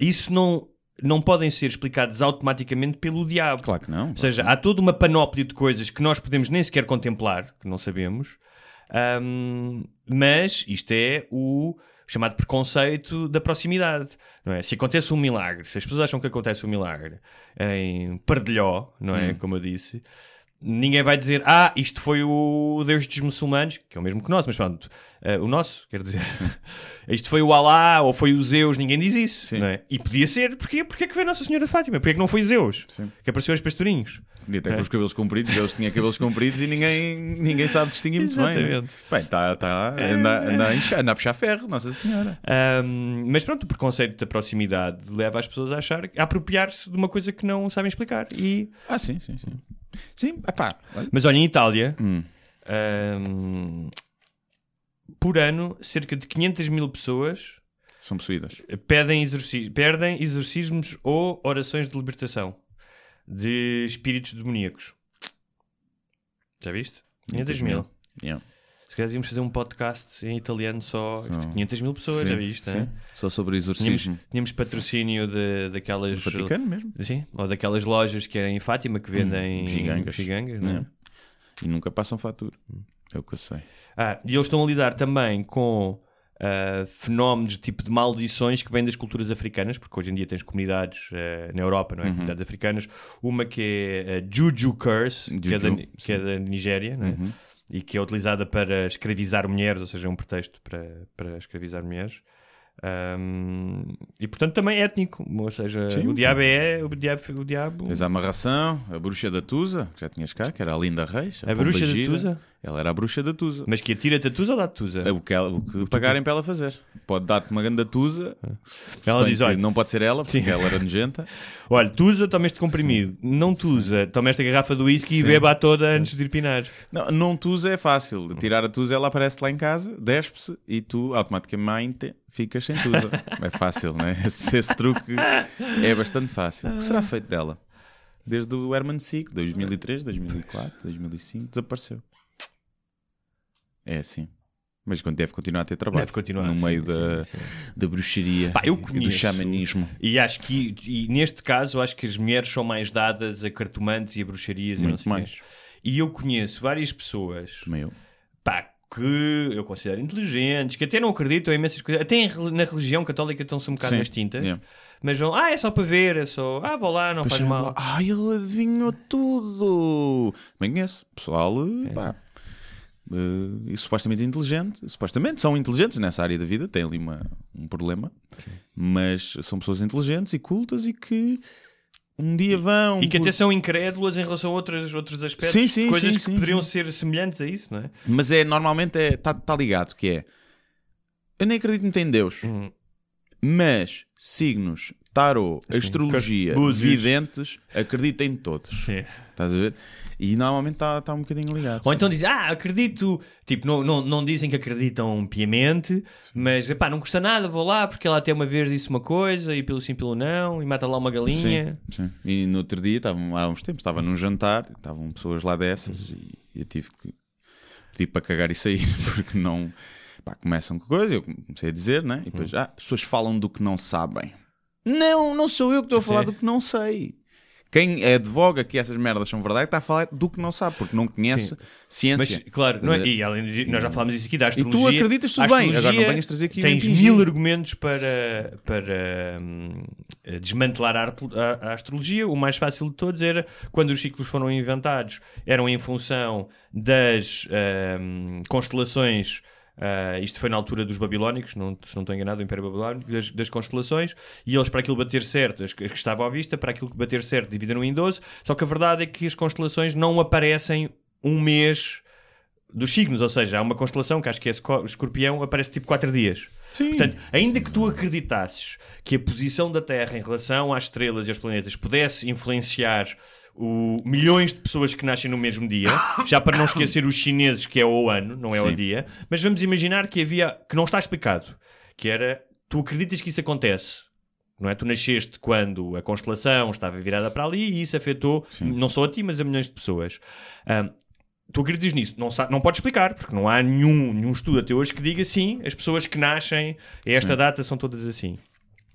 isso não, não podem ser explicados automaticamente pelo diabo. claro que não. Ou seja, há toda uma panóplia de coisas que nós podemos nem sequer contemplar, que não sabemos, ahm, mas isto é o chamado preconceito da proximidade. Não é? Se acontece um milagre, se as pessoas acham que acontece um milagre em Pardilhó, não é? Como eu disse, ninguém vai dizer, ah, isto foi o Deus dos muçulmanos, que é o mesmo que nós, mas pronto, eh, o nosso, quer dizer, isto foi o Alá ou foi o Zeus, ninguém diz isso, Sim. não é? E podia ser, porquê? Porque é que veio Nossa Senhora de Fátima? Porquê é que não foi Zeus? Sim. Que apareceu aos pastorinhos. E até É. com os cabelos compridos, Deus tinha cabelos compridos e ninguém, ninguém sabe distinguir muito bem. né? Exatamente. Bem, tá, tá, anda, anda, anda a puxar ferro, Nossa Senhora. Ahm, mas pronto, o preconceito da proximidade leva as pessoas a achar, a apropriar-se de uma coisa que não sabem explicar. E... Ah, sim, sim, sim. Sim, epá. Mas olha, em Itália, Hum. ahm, por ano, cerca de 500 mil pessoas São possuídas. pedem, exorci- perdem exorcismos ou orações de libertação de espíritos demoníacos. Já viste? 500 mil. Yeah. Se calhar íamos fazer um podcast em italiano só Só. de 500 mil pessoas, já viste? sim. né? Só sobre Tínhamos, exorcismo. tínhamos patrocínio de, daquelas. Do Vaticano mesmo. Sim, ou daquelas lojas que eram em Fátima que vendem gigangas. gigangas, não é? E nunca passam fatura. É o que eu sei. Ah, e eles estão a lidar também com ah, fenómenos tipo de maldições que vêm das culturas africanas, porque hoje em dia tens comunidades ah, na Europa, Uhum. não é? Comunidades africanas. Uma que é a Juju Curse, que, é da, Juju, que é da Nigéria, não é? Uhum. E que é utilizada para escravizar mulheres, ou seja, é um pretexto para, para escravizar mulheres. Ahm, e portanto também é étnico, ou seja, Sim. o diabo é o diabo, o diabo Tens a amarração, a bruxa da Tusa, que já tinhas cá, que era a Linda Reis. A bruxa da. Tusa? Ela era a bruxa da Tusa. mas que atira-te a tusa ou dá-te tusa? É o que, ela- o que pagarem para ela fazer. Pode dar-te uma grande tusa. se Ela diz, olha- Não pode ser ela, porque Sim. ela era nojenta. Olha, tusa, toma este comprimido. Não tusa, toma esta garrafa de whisky e Sim. beba toda antes de ir pinar. Não, não tusa é fácil. Tirar a tusa, ela aparece lá em casa, despe-se e tu automaticamente ficas sem tusa. é fácil, não é? Esse, esse truque é bastante fácil. O que será feito dela? Desde o Herman Sick, 2003, 2004, 2005, desapareceu. É assim. Mas deve continuar a ter trabalho. Deve continuar, No sim, meio sim, da, sim. da bruxaria Pá, eu e do conheço- xamanismo. E acho que, e neste caso, acho que as mulheres são mais dadas a cartomantes e a bruxarias e não Muito sei quê. mais. E eu conheço várias pessoas Também eu. pá, que eu considero inteligentes, que até não acreditam em imensas coisas, até na religião católica estão-se um bocado Sim, nas tintas, yeah. mas vão, ah, é só para ver, é só, ah, vou lá, não Depois faz chega mal. lá, Ah, ele adivinhou tudo. Bem conheço. Pessoal, eh, pá. Eh, e supostamente inteligente. Supostamente são inteligentes nessa área da vida. Têm ali uma, um problema. Mas são pessoas inteligentes e cultas e que um dia vão. E que até são incrédulas em relação a outros, outros aspectos, Sim, sim, coisas sim, que sim, poderiam sim. ser semelhantes a isso, não é? Mas é normalmente está tá ligado. Que é. Eu nem acredito muito em Deus. Hum. Mas signos tarô, astrologia, videntes, acredita em todos. Sim. Estás a ver? E normalmente está tá um bocadinho ligado. Ou então dizem, ah, acredito. Tipo, não, não, não dizem que acreditam piamente, mas epá, não custa nada, vou lá porque ela até uma vez disse uma coisa e pelo sim, pelo não, e mata lá uma galinha. Sim, sim. E no outro dia, há uns tempos, estava num jantar, estavam pessoas lá dessas e eu tive que pedir para cagar e sair, porque não. Pá, começam com coisa, eu comecei a dizer, né? E depois, ah, as pessoas falam do que não sabem. Não, não sou eu que estou a falar do que não sei. Quem advoga que essas merdas são verdade está a falar do que não sabe, porque não conhece Mas, ciência. claro, não é- e além de, nós já falámos isso aqui da tu astrologia. acreditas tudo bem, agora não venhas trazer aqui Tens mil argumentos para, para hum, desmantelar a, a- a astrologia. O mais fácil de todos era quando os ciclos foram inventados, eram em função das hum, constelações. Ah, isto foi na altura dos babilónicos, não, se não estou enganado, do Império Babilónico, das, das constelações, e eles, para aquilo bater certo, as, que as que estavam à vista, para aquilo que bater certo, dividiram em 12. Só que a verdade é que as constelações não aparecem um mês dos signos, ou seja, há uma constelação que acho que é esco- escorpião, aparece tipo 4 dias. Sim. Portanto, ainda que tu acreditasses que a posição da Terra em relação às estrelas e aos planetas pudesse influenciar o milhões de pessoas que nascem no mesmo dia, já para não esquecer os chineses que é o ano, não é o Sim. dia, mas vamos imaginar que havia que não está explicado, que era tu acreditas que isso acontece. Não é? Tu nasceste quando a constelação estava virada para ali e isso afetou não só a ti, mas a milhões de pessoas. Ahm, tu acreditas nisso? Não, não podes explicar, porque não há nenhum, nenhum estudo até hoje que diga sim, as pessoas que nascem a esta data são todas assim.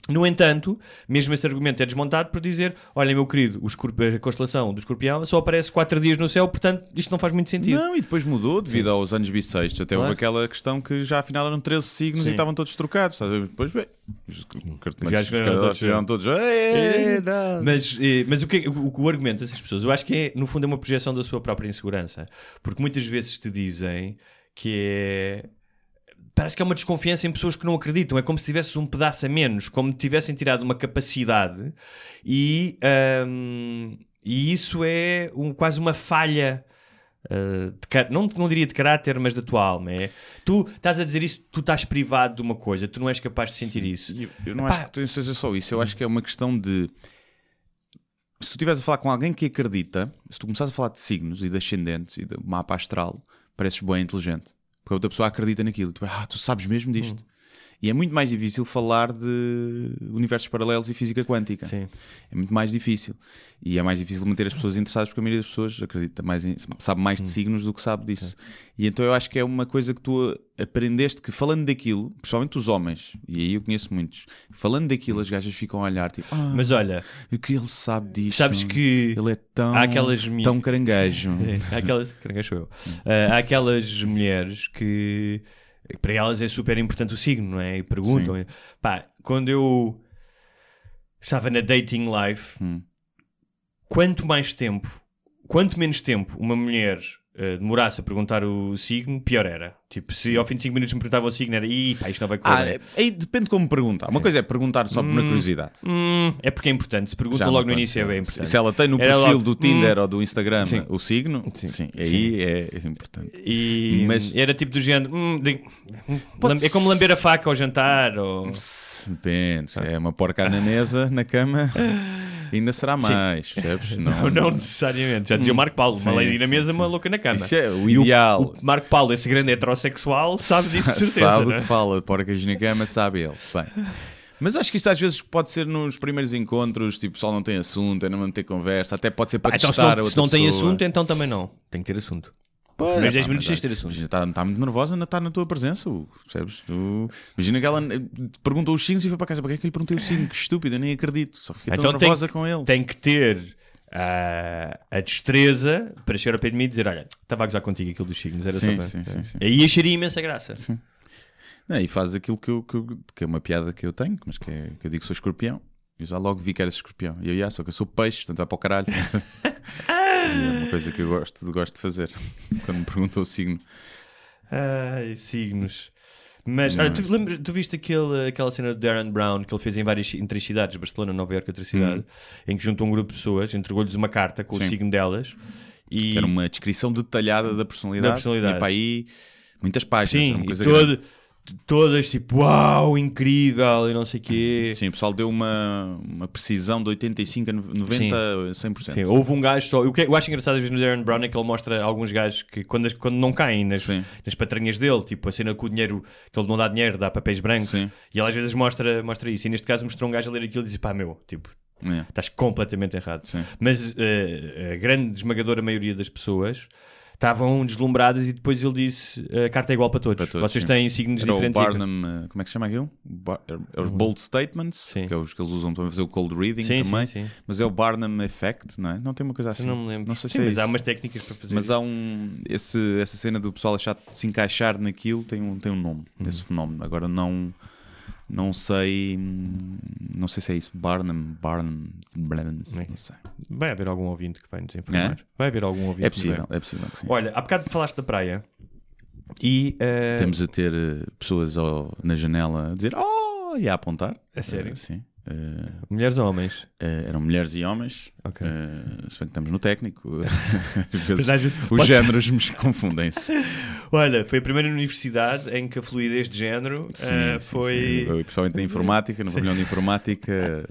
No entanto, mesmo esse argumento é desmontado por dizer: Olha, meu querido, a constelação do escorpião só aparece 4 dias no céu, portanto isto não faz muito sentido. Não, e depois mudou devido aos anos bissextos. Até Claro. houve aquela questão que já afinal eram 13 signos Sim. e estavam todos trocados. Depois, ué, os gajos vieram todos- vieram todos. "Ei, não." Mas, eh, mas o, que, é- o, o argumento dessas pessoas, eu acho que é, no fundo, é uma projeção da sua própria insegurança. Porque muitas vezes te dizem que é. Parece que é uma desconfiança em pessoas que não acreditam. É como se tivesse um pedaço a menos, como se tivessem tirado uma capacidade e, ahm, e isso é um- quase uma falha. ah, de não, não diria de caráter, mas da tua alma. É? Tu estás a dizer isso, tu estás privado de uma coisa, tu não és capaz de sentir isso. E Eu, eu não Epá. acho que seja só isso. Eu acho que é uma questão de. Se tu estiveres a falar com alguém que acredita, se tu começares a falar de signos e de ascendentes e do mapa astral, pareces bem inteligente. Porque a outra pessoa acredita naquilo. Tu, ah, tu sabes mesmo disto. Hum. E é muito mais difícil falar de universos paralelos e física quântica. Sim. É muito mais difícil. E é mais difícil manter as pessoas interessadas porque a maioria das pessoas acredita mais em- sabe mais Hum. de signos do que sabe disso. E então eu acho que é uma coisa que tu aprendeste que falando daquilo, principalmente os homens, e aí eu conheço muitos, falando daquilo as gajas ficam a olhar tipo, ah, Mas olha, o que ele sabe disto? sabes que ele é tão, há aquelas tão caranguejo. Há aquelas, caranguejo eu. Ah, há aquelas mulheres que para elas é super importante o signo, não é? E perguntam. Pá, quando eu estava na dating life, Hum. quanto mais tempo, quanto menos tempo uma mulher ah, demorasse a perguntar o signo, pior era. Tipo, se ao fim de 5 minutos me perguntava o signo, era ih, pá, isto não vai correr Ah, bem." é- aí depende de como perguntar. Uma coisa é perguntar só por na curiosidade. Hum, é porque é importante. Se perguntam Já logo no início é bem importante. Se ela tem no Era perfil logo, do Tinder hum, ou do Instagram Sim. o signo, Sim. sim, aí é importante. E Mas- era tipo do género. hum, de- é como lamber a faca ao jantar. Ou... Depende, se é uma porca na mesa, na cama, ainda será mais, percebes? Não, não necessariamente. Já dizia o Marco Paulo: uma Sim, lady na mesa, sim. uma louca na cama. Isso é o E ideal. O Marco Paulo, esse grande heterossexual, sabe disso de certeza. sabe não o é? que fala, de porcas na cama, sabe ele. Bem. Mas acho que isso às vezes pode ser nos primeiros encontros, tipo, o pessoal não tem assunto, é não ter conversa, até pode ser para Ah, então, se testar a não, outra se não tem pessoa. assunto, então também não. Tem que ter assunto. Pois, primeiros é, 10 pá, minutos tens de ter assunto. Está, está muito nervosa, está na tua presença, Hugo, percebes? Tu... Imagina que ela eh, perguntou os signos e foi para casa, para que é que eu lhe perguntei o signo? Que estúpida, nem acredito, só fiquei tão Então tem nervosa que- com ele. Tem que ter ah, a destreza para chegar ao pé de mim e dizer: Olha, estava a gozar contigo aquilo dos signos. Era Sim, só para... sim, sim, sim. Aí acharia imensa graça. Não, e faz aquilo que, eu, que, eu- que é uma piada que eu tenho, mas que, é, que eu digo que sou escorpião. Eu já logo vi que era escorpião. E eu, já, só que eu sou peixe, portanto vai para o caralho. é uma coisa que eu gosto, gosto de fazer. Quando me perguntam o signo. Ai, signos. Mas, olha, tu, lembras- tu viste aquele, aquela cena do Darren Brown que ele fez em várias em três cidades, Barcelona, Nova Iorque outra cidade, em que juntou um grupo de pessoas, entregou-lhes uma carta com. Sim. o signo delas e Que era uma descrição detalhada da personalidade. Da personalidade. E para aí, muitas páginas. sim, e todo, grande. Todas tipo, uau, incrível e não sei o quê. Sim, o pessoal deu uma, uma precisão de 85 a 90, 100%. Sim, houve um gajo só. O que eu acho engraçado às vezes no Darren Brown é que ele mostra alguns gajos que quando, quando não caem nas, Sim. nas patranhas dele, tipo a cena com o dinheiro, que ele não dá dinheiro, dá papéis brancos, Sim. e ele às vezes mostra, mostra isso. E neste caso mostrou um gajo a ler aquilo e disse: pá, meu, tipo, É. estás completamente errado. Sim. Mas eh, a grande esmagadora maioria das pessoas estavam deslumbradas e depois ele disse: a carta é igual para todos. Para todos, Vocês sim. têm signos Era o diferentes. e- Barnum, eh, como é que se chama aquilo? Bar- é os bold statements, Sim. que é os que eles usam para fazer o cold reading Sim, também. Mas é o Barnum Effect, não é? Não tem uma coisa assim. Eu não me lembro. Não sei se é mas há umas técnicas para fazer. Mas isso. há um. Esse, essa cena do pessoal achar de se encaixar naquilo tem um, tem um nome, Uhum. esse fenómeno. Agora não. Não sei. Não sei se é isso. Barnum, Barnum, É. não sei. Vai haver algum ouvinte que vai nos informar. Vai haver algum ouvinte É que vai. possível, é possível que sim. Olha, há bocado falaste da praia e. eh, Temos a ter eh, pessoas ao- na janela a dizer oh! e a apontar. A sério? Eh, sim. Eh, Mulheres ou homens? eh, eram mulheres e homens. Ok. Eh, se bem que estamos no técnico, às vezes os géneros me confundem-se. Olha, foi a primeira universidade em que a fluidez de género Sim, eh, sim, foi. sim. Eu, Principalmente na informática, no pavilhão de informática,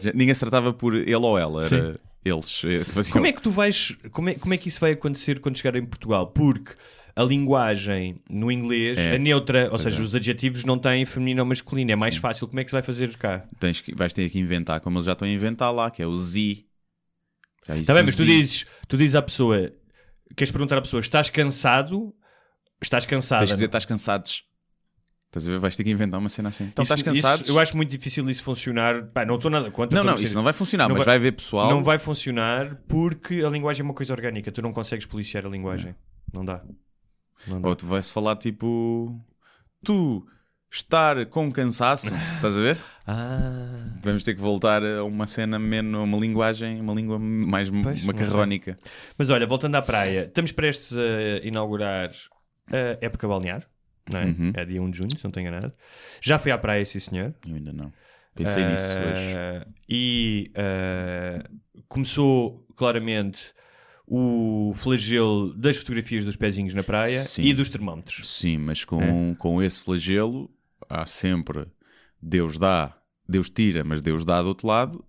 gente- ninguém se tratava por ele ou ela, era eles. eh, faziam- Como é que tu vais. Como é, como é que isso vai acontecer quando chegar em Portugal? Porque a linguagem no inglês É. é, neutra, ou seja, é. os adjetivos não têm feminino ou masculino, é mais fácil. Como é que se vai fazer cá? Tens que, vais ter que inventar, como eles já estão a inventar lá, que é o Z. Está Tá bem, mas tu dizes, tu dizes à pessoa, queres perguntar à pessoa, estás cansado? Estás cansada? Tens de dizer, estás cansados. Estás a ver? Vais ter que inventar uma cena assim. Então Isso- estás cansados? isso- eu acho muito difícil isso funcionar. Pá, não estou nada contra. Não, não, isso não vai funcionar, Não mas vai- vai, haver pessoal. Não vai funcionar porque a linguagem é uma coisa orgânica. Tu não consegues policiar a linguagem. Não dá. Não dá. Ou tu vais falar tipo. Tu estar com cansaço, estás a ver? Ah. Vamos ter que voltar a uma cena menos, uma linguagem, uma língua mais Pois, não macarrónica. Mas olha, voltando à praia, estamos prestes a inaugurar a época balnear. Não é? Uhum. é dia 1 de junho, se não estou enganado. Já fui à praia, sim senhor. Eu ainda não. Pensei nisso hoje. Ah, E ah, começou claramente o flagelo das fotografias dos pezinhos na praia Sim. e dos termómetros. Sim, mas É. com, com esse flagelo há sempre Deus dá, Deus tira, mas Deus dá do outro lado.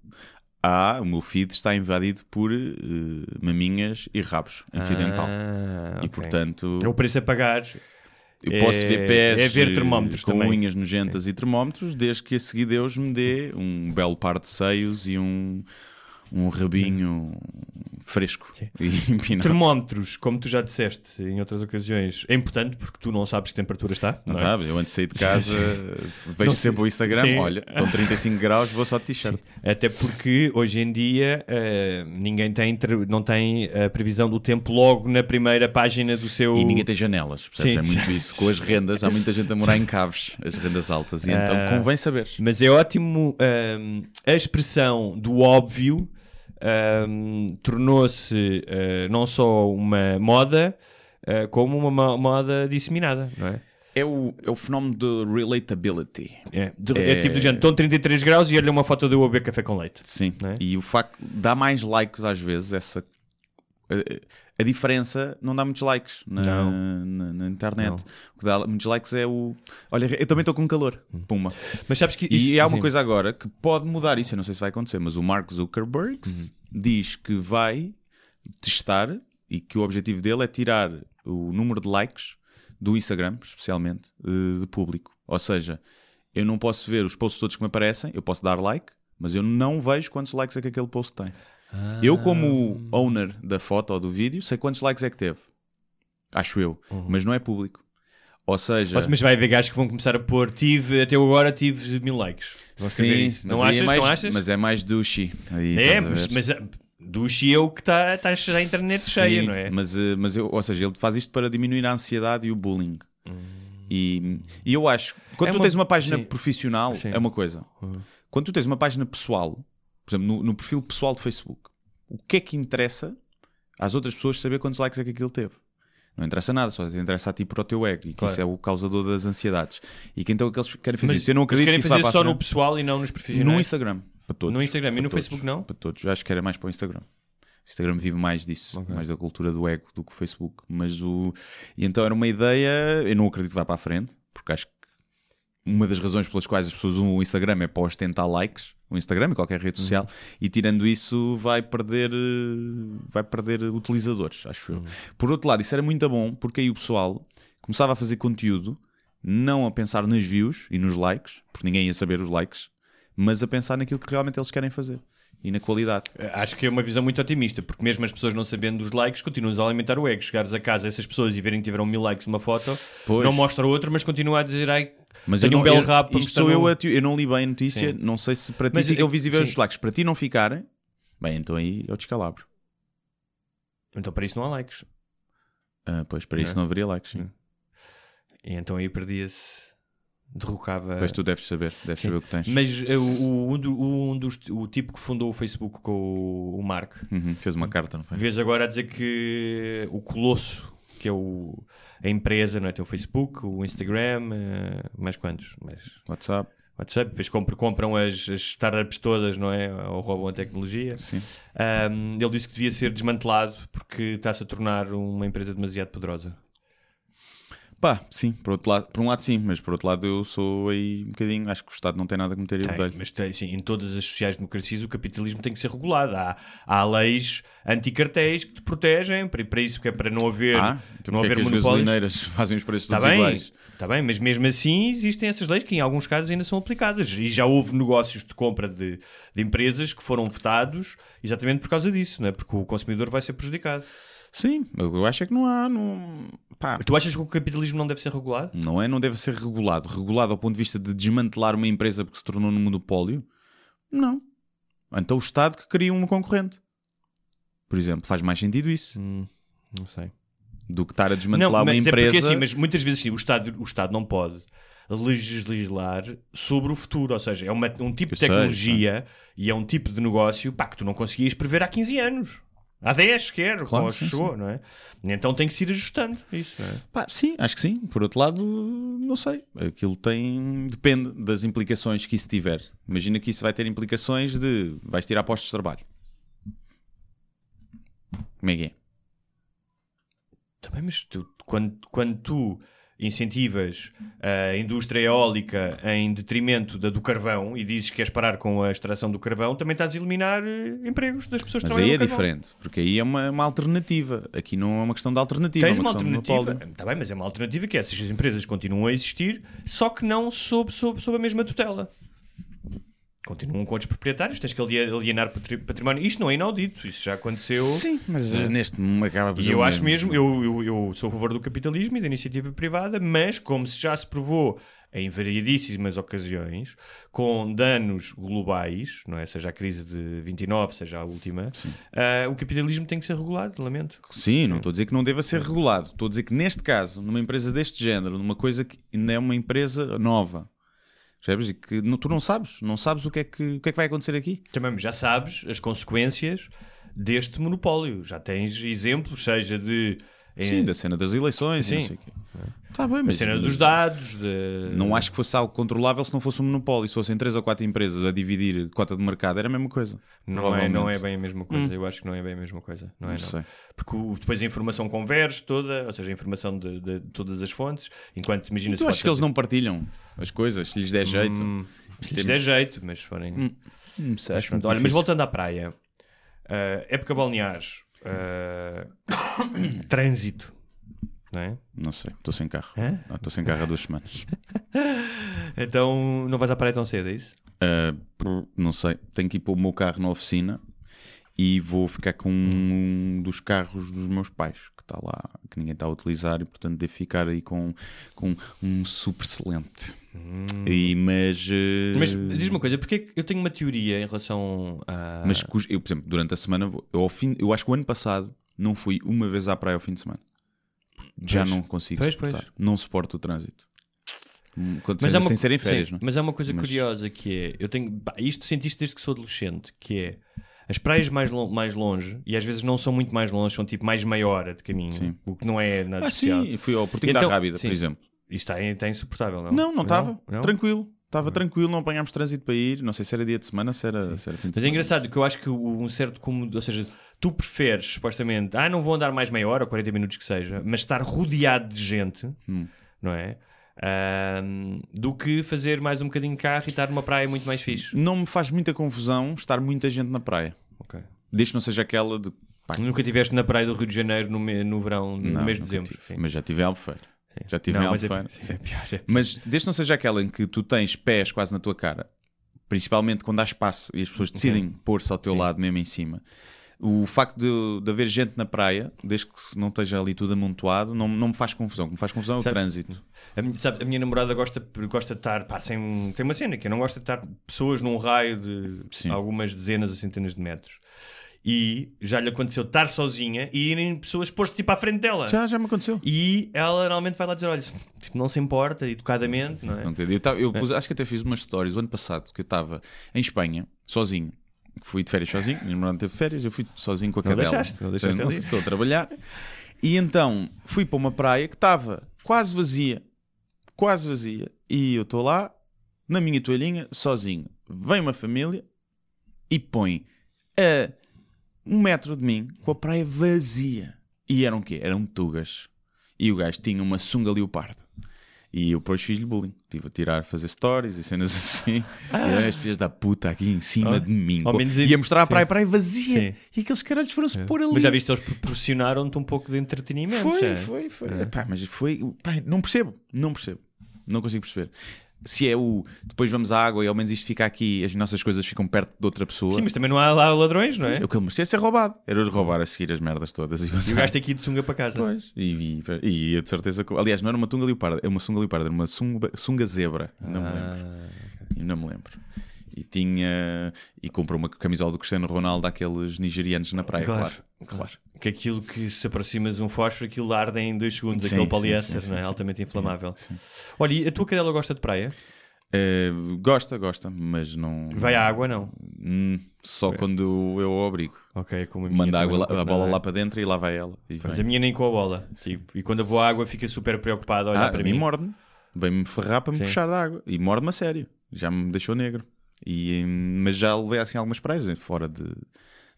Há, o meu feed está invadido por eh, maminhas e rabos em fio dental. Ah, E ok. portanto, É o preço a pagar. eu é- posso ver pés é ver termómetros com também. unhas nojentas e termómetros, desde que a seguir Deus me dê um belo par de seios e um, um rabinho fresco e empinado. Termómetros, como tu já disseste em outras ocasiões, é importante porque tu não sabes que temperatura está. Não não é? tá, eu antes de sair de casa vejo Não sempre sei. o Instagram, Sim. olha, estão 35 graus, vou só de t-shirt. Até porque hoje em dia eh, ninguém tem, não tem a previsão do tempo logo na primeira página do seu. E ninguém tem janelas, percebes? Sim. É muito isso. Com as rendas, há muita gente a morar em caves, as rendas altas, e então Ah. convém saber. Mas é ótimo ahm, a expressão do óbvio ahm, tornou-se ah, não só uma moda, ah, como uma mo- moda disseminada, não é? É o, é o fenómeno de relatability. É, de- É- é tipo do género, estão 33 graus e olha uma foto de eu a beber café com leite. Sim. É? E o facto dá mais likes às vezes, essa. A, diferença não dá muitos likes na, na, na internet. Não. O que dá muitos likes é o. Olha, eu também estou com calor. Puma. Mas sabes que E isso- há uma coisa agora que pode mudar isso. Eu não sei se vai acontecer, mas o Mark Zuckerberg Uhum. diz que vai testar e que o objetivo dele é tirar o número de likes do Instagram, especialmente, eh, de público. Ou seja, eu não posso ver os posts todos que me aparecem, eu posso dar like, mas eu não vejo quantos likes é que aquele post tem. Eu, como owner da foto ou do vídeo, sei quantos likes é que teve. Acho eu. Mas não é público. Ou seja, Mas- Mas vai haver gajos que vão começar a pôr, tive, até agora tive mil likes. Vão escrever sim, Não aí achas? é mais, não achas? mas é mais. Aí, é, mas, mas ah, do Xi que está tá a internet Sim, cheia, não é? Mas, eh, mas eu, ou seja, ele faz isto para diminuir a ansiedade e o bullying. E, e eu acho, quando É tu uma- tens uma página sim. profissional, Sim. é uma coisa. Uhum. Quando tu tens uma página pessoal, por exemplo, no, no perfil pessoal de Facebook, o que é que interessa às outras pessoas saber quantos likes é que aquilo teve? Não interessa nada, só te interessa a ti para o teu ego, e que Claro. isso é o causador das ansiedades. E que então é que eles querem fazer Mas isso. Eu não acredito que querem isso vá fazer só no pessoal e não nos profissionais. No Instagram, para todos. No Instagram e no todos. Facebook não? Para todos. Eu acho que era mais para o Instagram. O Instagram vive mais disso, Ok. mais da cultura do ego do que o Facebook. Mas o... E então era uma ideia, eu não acredito que vá para a frente, porque acho que uma das razões pelas quais as pessoas usam o Instagram é para ostentar likes, o Instagram e qualquer rede social, e tirando isso vai perder, eh, vai perder utilizadores, acho eu. Por outro lado, isso era muito bom porque aí o pessoal começava a fazer conteúdo, não a pensar nas views e nos likes, porque ninguém ia saber os likes, mas a pensar naquilo que realmente eles querem fazer e na qualidade. Acho que é uma visão muito otimista, porque mesmo as pessoas não sabendo dos likes, continuas a alimentar o ego. Chegares a casa, essas pessoas e verem que tiveram mil likes numa foto, Pois. não mostra outra, mas continua a dizer, ai, Mas tenho eu um não, belo eu- rabo para isto sou eu, no- ti- eu não li bem a notícia, Sim. não sei se para ti Mas, ficam visíveis sim. os likes. Para ti não ficarem, bem, então aí o descalabro. Então para isso não há likes. Ah, pois, para Não isso é? não haveria likes, sim. E então aí perdia-se, derrocava. Pois tu deves saber, deves Sim. saber o que tens. Mas eh, o, um, um dos, o tipo que fundou o Facebook com o, o Mark, Uhum, fez uma carta, não foi? vês agora a dizer que o Colosso, que é o, a empresa, não é? Tem o Facebook, o Instagram, eh, mais quantos? Mais WhatsApp, WhatsApp, depois compram, compram as, as startups todas, não é? Ou roubam a tecnologia. sim. Ahm, ele disse que devia ser desmantelado porque está-se a tornar uma empresa demasiado poderosa. Pá, sim, por, outro lado, por um lado sim, mas por outro lado eu sou aí um bocadinho, acho que o Estado não tem nada que meter aí Tem, mas tem, sim, em todas as sociais-democracias o capitalismo tem que ser regulado. Há, há leis anticartéis que te protegem para, para isso, que é para não haver, Ah, então não é haver que as monopólios. gasolineiras fazem os preços todos bem, iguais? está bem, mas mesmo assim existem essas leis que em alguns casos ainda são aplicadas. E já houve negócios de compra de, de empresas que foram vetados exatamente por causa disso, não é? porque o consumidor vai ser prejudicado. Sim, eu acho é que não há, não, pá, Tu achas que o capitalismo não deve ser regulado? não é, não deve ser regulado. Regulado ao ponto de vista de desmantelar uma empresa porque se tornou num monopólio? Não. Então o Estado que cria uma concorrente. Por exemplo, faz mais sentido isso Hum, não sei. do que estar a desmantelar uma mas é empresa. porque assim, mas muitas vezes sim, o Estado, o Estado não pode legislar sobre o futuro, ou seja, é uma- um tipo Eu de sei, tecnologia e é um tipo de negócio pá, que tu não conseguias prever há 15 anos. Há 10, quer, Claro, sim, chegou, não é? Então tem que se ir ajustando isso, não é? Pá, sim, acho que sim. Por outro lado, não sei. Aquilo tem. Depende das implicações que isso tiver. Imagina que isso vai ter implicações de. vais tirar postos de trabalho. Como é que é? Tá bem, mas tu- quando, quando tu incentivas a indústria eólica em detrimento da do carvão e dizes que queres parar com a extração do carvão, também estás a eliminar eh, empregos das pessoas que Mas aí é carvão. diferente, porque aí é uma, uma alternativa. Aqui não é uma questão de alternativa, Tens é uma uma alternativa, está bem, mas é uma alternativa que essas empresas continuam a existir, só que não sob, sob, sob a mesma tutela. Continuam com outros proprietários, tens que ali- alienar patri- património. Isto não é inaudito, isso já aconteceu. Sim, mas eh, neste acaba por E eu acho mesmo, eu, eu, eu sou a favor do capitalismo e da iniciativa privada, mas como se já se provou em variedíssimas ocasiões, com danos globais, não é? seja a crise de 29, seja a última, ah, o capitalismo tem que ser regulado, lamento. Sim, não estou a dizer que não deva ser regulado. Estou a dizer que neste caso, numa empresa deste género, numa coisa que ainda é uma empresa nova, percebes? E que não- tu não sabes, não sabes o que, é que, o que é que vai acontecer aqui. Também já sabes as consequências deste monopólio. Já tens exemplos, seja de. eh, Sim, da cena das eleições Sim. Sei. Está bem, a mas cena dos dados. De... não acho que fosse algo controlável se não fosse um monopólio. Se fossem três ou quatro empresas a dividir cota de mercado, era a mesma coisa. Não é, não é bem a mesma coisa. Eu acho que não é bem a mesma coisa. Não é, Não sei. Porque o- depois a informação converge toda, ou seja, a informação de, de todas as fontes. Enquanto imagina E tu achas que eles não partilham as coisas, se lhes der jeito? Hum, se lhes der jeito, mas se forem. Hum, Mas acho pronto, muito olha, mas voltando à praia, ah, época balneares, ah, trânsito, não é? Não sei, estou sem carro. Estou sem carro há duas semanas. Então não vais à praia tão cedo, é isso? Uh, não sei, tenho que ir pôr o meu carro na oficina e vou ficar com um dos carros dos meus pais que está lá, que ninguém está a utilizar e portanto devo ficar aí com, com um super excelente. E, mas, uh, Mas diz-me uma coisa, porque é que eu tenho uma teoria em relação a. mas eu, por exemplo, durante a semana, eu, ao fim, eu acho que o ano passado não fui uma vez à praia ao fim de semana. Já Pois. não consigo Pois, suportar. pois. Não suporto o trânsito. Hum, Quando Mas sem, é uma, sem ser em férias, sim, é? mas é uma coisa Mas- curiosa que é, eu tenho, pá, isto senti isto desde que sou adolescente, que é as praias mais, lo- mais longe, e às vezes não são muito mais longe, são tipo mais meia hora de caminho, Sim. o que não é nada Ah, especial. sim, fui ao Portinho Então, da Rábida, sim. por exemplo. Isto está, está insuportável, não? Não, não estava. Tranquilo. Estava tranquilo, não apanhámos trânsito para ir. Não sei se era dia de semana, se era, se era fim de Mas é semana. engraçado que eu acho que um certo cômodo, ou seja, tu preferes supostamente, ah, não vou andar mais meia hora ou 40 minutos que seja, mas estar rodeado de gente, Hum. não é? Ahm, do que fazer mais um bocadinho de carro e estar numa praia muito mais fixe. Não me faz muita confusão estar muita gente na praia. Ok. Desde que não seja aquela de. pá, Nunca estiveste na praia do Rio de Janeiro no, me- no verão, no não, mês de dezembro. Mas já tive em Albufeira. Já tive Não, em mas é- Albufeira. é pior, é- Mas desde que não seja aquela em que tu tens pés quase na tua cara, principalmente quando há espaço e as pessoas decidem pôr-se ao teu Sim. lado mesmo em cima, o facto de, de haver gente na praia, desde que não esteja ali tudo amontoado, não, não me faz confusão. O que me faz confusão é o Sabe- trânsito. A minha, sabe, a minha namorada gosta, gosta de estar, pá, sem, tem uma cena que eu não gosto de estar pessoas num raio de Sim. algumas dezenas ou centenas de metros. E já lhe aconteceu estar sozinha e irem pessoas pôr-se tipo à frente dela. Já, já me aconteceu. E ela normalmente vai lá dizer: olha, tipo, não se importa, educadamente, não é? Não. Eu, tava- eu pus- acho que até fiz umas stories o ano passado que eu estava em Espanha, sozinho. Fui de férias sozinho, minha irmã teve férias, eu fui sozinho com a cadela. deixaste, não deixaste Então. Estou a trabalhar. E então fui para uma praia que estava quase vazia. Quase vazia. E eu estou lá, na minha toalhinha, sozinho. Vem uma família e põe a um metro de mim com a praia vazia. E eram o quê? Eram tugas. E o gajo tinha uma sunga leopardo. E eu depois fiz-lhe bullying. Estive a tirar, fazer stories e cenas assim. E as filhas da puta aqui em cima Ah. de mim. Ao menos e a mostrar a praia, a praia vazia. Sim. E aqueles caras foram-se pôr ali. Mas já viste, eles proporcionaram-te um pouco de entretenimento. Foi, já. foi, foi. É. Epá, mas foi. não percebo, não percebo. Não consigo perceber. Se é o. Depois vamos à água e ao menos isto fica aqui, as nossas coisas ficam perto de outra pessoa. Sim, mas também não há lá ladrões, não é? O que ele merecia é ser roubado. Era de roubar a seguir as merdas todas. E, E o gajo ir de sunga para casa. Pois. E, e, eu de certeza. Aliás, não era uma tunga leoparda, é uma sunga leoparda, era uma sunga, sunga zebra. Não me lembro. Ah, E não me lembro. E tinha. E comprou uma camisola do Cristiano Ronaldo daqueles nigerianos na praia, Claro, claro. claro. Que aquilo que se aproximas um fósforo, aquilo arde em dois segundos, Sim, aquele sim, poliéster, sim, não é? sim, altamente inflamável. Sim. Olha, e a tua cadela gosta de praia? Eh, gosta, gosta, mas não. Vai à água, não? Hum, só quando eu a obrigo. Ok, como a minha Manda a, água lá- a bola lá para dentro e lá vai ela. Mas a minha nem com a bola. Tipo, e quando eu vou à água fica super preocupada a olhar ah, para mim morde-me. Vem-me ferrar para me Sim. puxar da água. E morde-me a sério. Já me deixou negro. E, mas já levei assim algumas praias, fora de,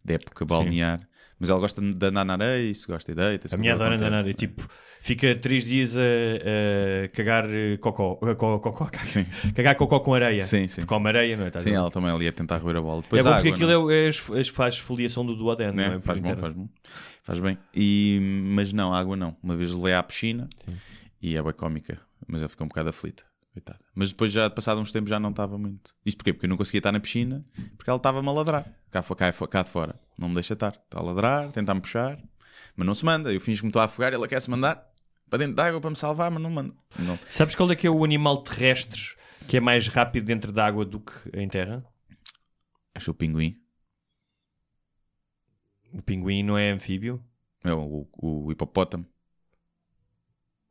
de época balnear. Mas ela gosta de andar na areia, se gosta de deita. A minha adora andar na área. Tipo, fica três dias a, a cagar eh, cocó. a co- cocó, Sim. Cagar cocó com areia. Sim, sim. Come areia, não é? Estás Sim, ela também ali a tentar roer a bola. É Depois bom a porque água, aquilo não. é, é, as- as- faz esfoliação do duodeno, Né? não é? Faz bom, faz bom. Faz bem. E, mas não, água não. Uma vez levei à piscina e é bem cómica, mas ela ficou um bocado aflita. Coitada. Mas depois, já passado uns tempos, já não estava muito. Isto porquê? Porque eu não conseguia estar na piscina porque ela estava-me a ladrar. Cá, cá, fo- cá de fora. Não me deixa estar. Está a ladrar, tentar-me puxar, mas não se manda. Eu fingo que me estou a afogar, ela quer-se mandar para dentro da água para me salvar, mas não manda. Não. Sabes qual é que é o animal terrestre que é mais rápido dentro da água do que em terra? Acho o pinguim. O pinguim não é anfíbio? É o, o, o hipopótamo.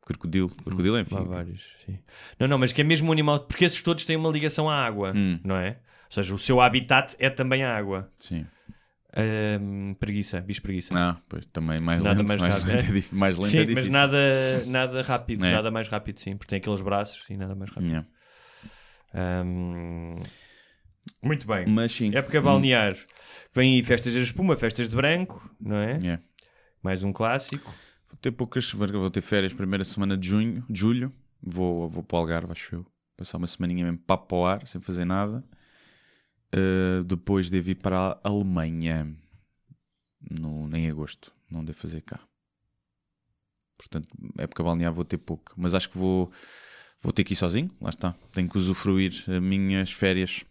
Crocodilo. Crocodilo é Há vários, sim. Não, não, mas que é mesmo um animal, porque esses todos têm uma ligação à água, Hum. não é? Ou seja, o seu habitat é também a água. Sim. Ahm, preguiça, bicho preguiça. Não, pois também mais Nada lento. mais Mais, rápido, lento, é? é mais lento sim, é mas difícil. nada, nada rápido, É. nada mais rápido, sim, porque tem aqueles braços e nada mais rápido. Ahm, Muito bem. Mas sim. Época balnear. Vem aí festas de espuma, festas de branco, não é? Mais um clássico. Vou ter poucas. Vou ter férias primeira semana de junho, julho. Vou, vou para o Algarve, acho eu. Passar uma semaninha mesmo para o ar, sem fazer nada. Uh, depois devo ir para a Alemanha no, em agosto. Não devo fazer cá. Portanto, época balnear vou ter pouco. Mas acho que vou, vou ter que ir sozinho. Lá está. Tenho que usufruir as minhas férias.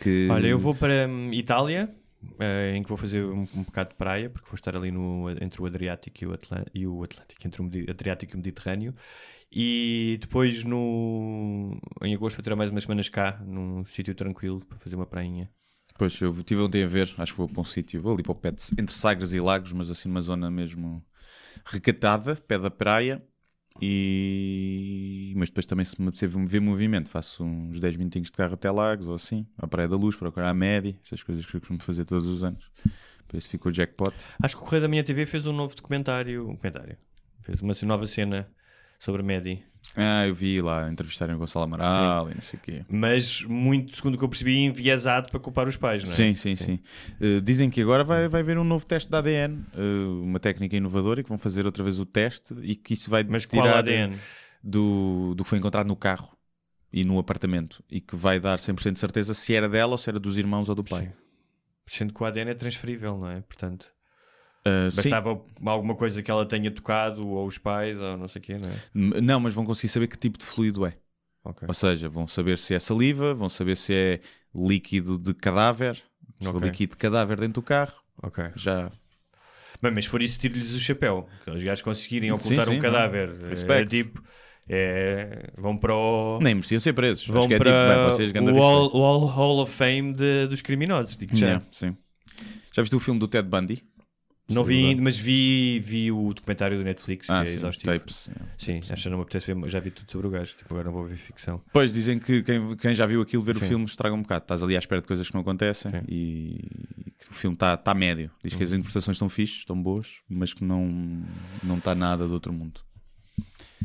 Que... Olha, eu vou para hum, Itália, eh, em que vou fazer um, um bocado de praia, porque vou estar ali no, entre o Adriático e o, e o Atlântico, entre o Medi- Adriático e o Mediterrâneo. E depois, no, em agosto, vou ter mais umas semanas cá, num sítio tranquilo, para fazer uma prainha. Pois, eu estive ontem a ver, acho que vou para um sítio, vou ali para o pé de, entre Sagres e Lagos, mas assim numa zona mesmo recatada, pé da praia. E... Mas depois também se me apetecer ver movimento, faço uns 10 minutinhos de carro até Lagos ou assim, à Praia da Luz, procurar a média, essas coisas que eu costumo fazer todos os anos. Por isso ficou o jackpot. Acho que o Correio da Minha TV fez um novo documentário, um documentário, fez uma nova cena sobre a Medi. Ah, eu vi lá entrevistarem o Gonçalo Amaral e não sei o quê. Mas muito, segundo o que eu percebi, enviesado para culpar os pais, não é? Sim, sim, sim. Uh, dizem que agora vai, vai haver um novo teste de ADN, uh, uma técnica inovadora, e que vão fazer outra vez o teste e que isso vai Mas tirar... qual ADN? do, do que foi encontrado no carro e no apartamento e que vai dar 100% de certeza se era dela ou se era dos irmãos ou do pai. Sim. Sendo que o ADN é transferível, não é? Portanto, Uh, sim. bastava alguma coisa que ela tenha tocado, ou os pais, ou não sei o quê, não é? Não, mas vão conseguir saber que tipo de fluido é. Ok. Ou seja, vão saber se é saliva, vão saber se é líquido de cadáver, se for Ok. líquido de cadáver dentro do carro. Ok. Já. Mas se for isso, tire-lhes o chapéu. Aqueles gajos conseguirem Sim, ocultar sim, um não. cadáver. É, Respect. tipo. É, vão para o. Nem mereciam ser presos. Vão é para tipo, vocês ganda o, Hall, o Hall- Hall of Fame de- dos criminosos. Digo já. Yeah, sim. Já viste o filme do Ted Bundy? Não vi ainda, mas vi, vi o documentário do Netflix, Ah, que é sim, exaustivo. tapes. yeah. Sim, acho que não me apetece ver, já vi tudo sobre o gajo. Tipo, agora não vou ver ficção. Pois dizem que quem, quem já viu aquilo ver o Sim. filme estraga um bocado. Estás ali à espera de coisas que não acontecem Sim. e que o filme está tá médio. Diz que as Uhum. interpretações estão fixes, estão boas, mas que não não está nada do outro mundo.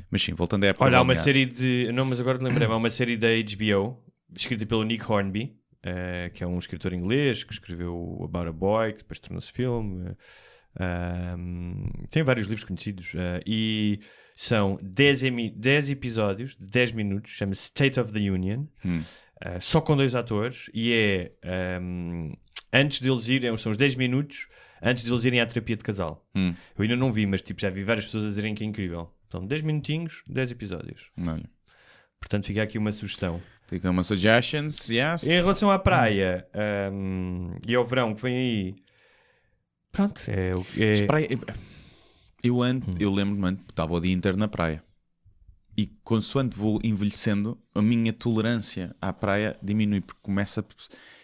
Mas sim, voltando à época. Olha, há uma série de. Não, mas agora lembrei-me, há uma série da HBO, escrita pelo Nick Hornby, eh, que é um escritor inglês que escreveu About a Boy, que depois tornou-se filme. eh, ahm, tem vários livros conhecidos. eh, e são 10, emi- 10 episódios de 10 minutos, chama-se State of the Union, Hum. eh, só com dois atores, e é. ahm, antes deles irem, são os 10 minutos antes deles irem à terapia de casal. Hum. Eu ainda não vi, mas tipo, já vi várias pessoas a dizerem que é incrível. Então, 10 minutinhos, 10 episódios. Olha, Portanto, fica aqui uma sugestão. Fica uma suggestions, yes. Em relação à praia hum, e ao verão que vem aí, pronto, é o é, Mas praia- Eu, ando, Hum. eu lembro-me, estava o dia inteiro na praia. E consoante vou envelhecendo, a minha tolerância à praia diminui, porque começa. a-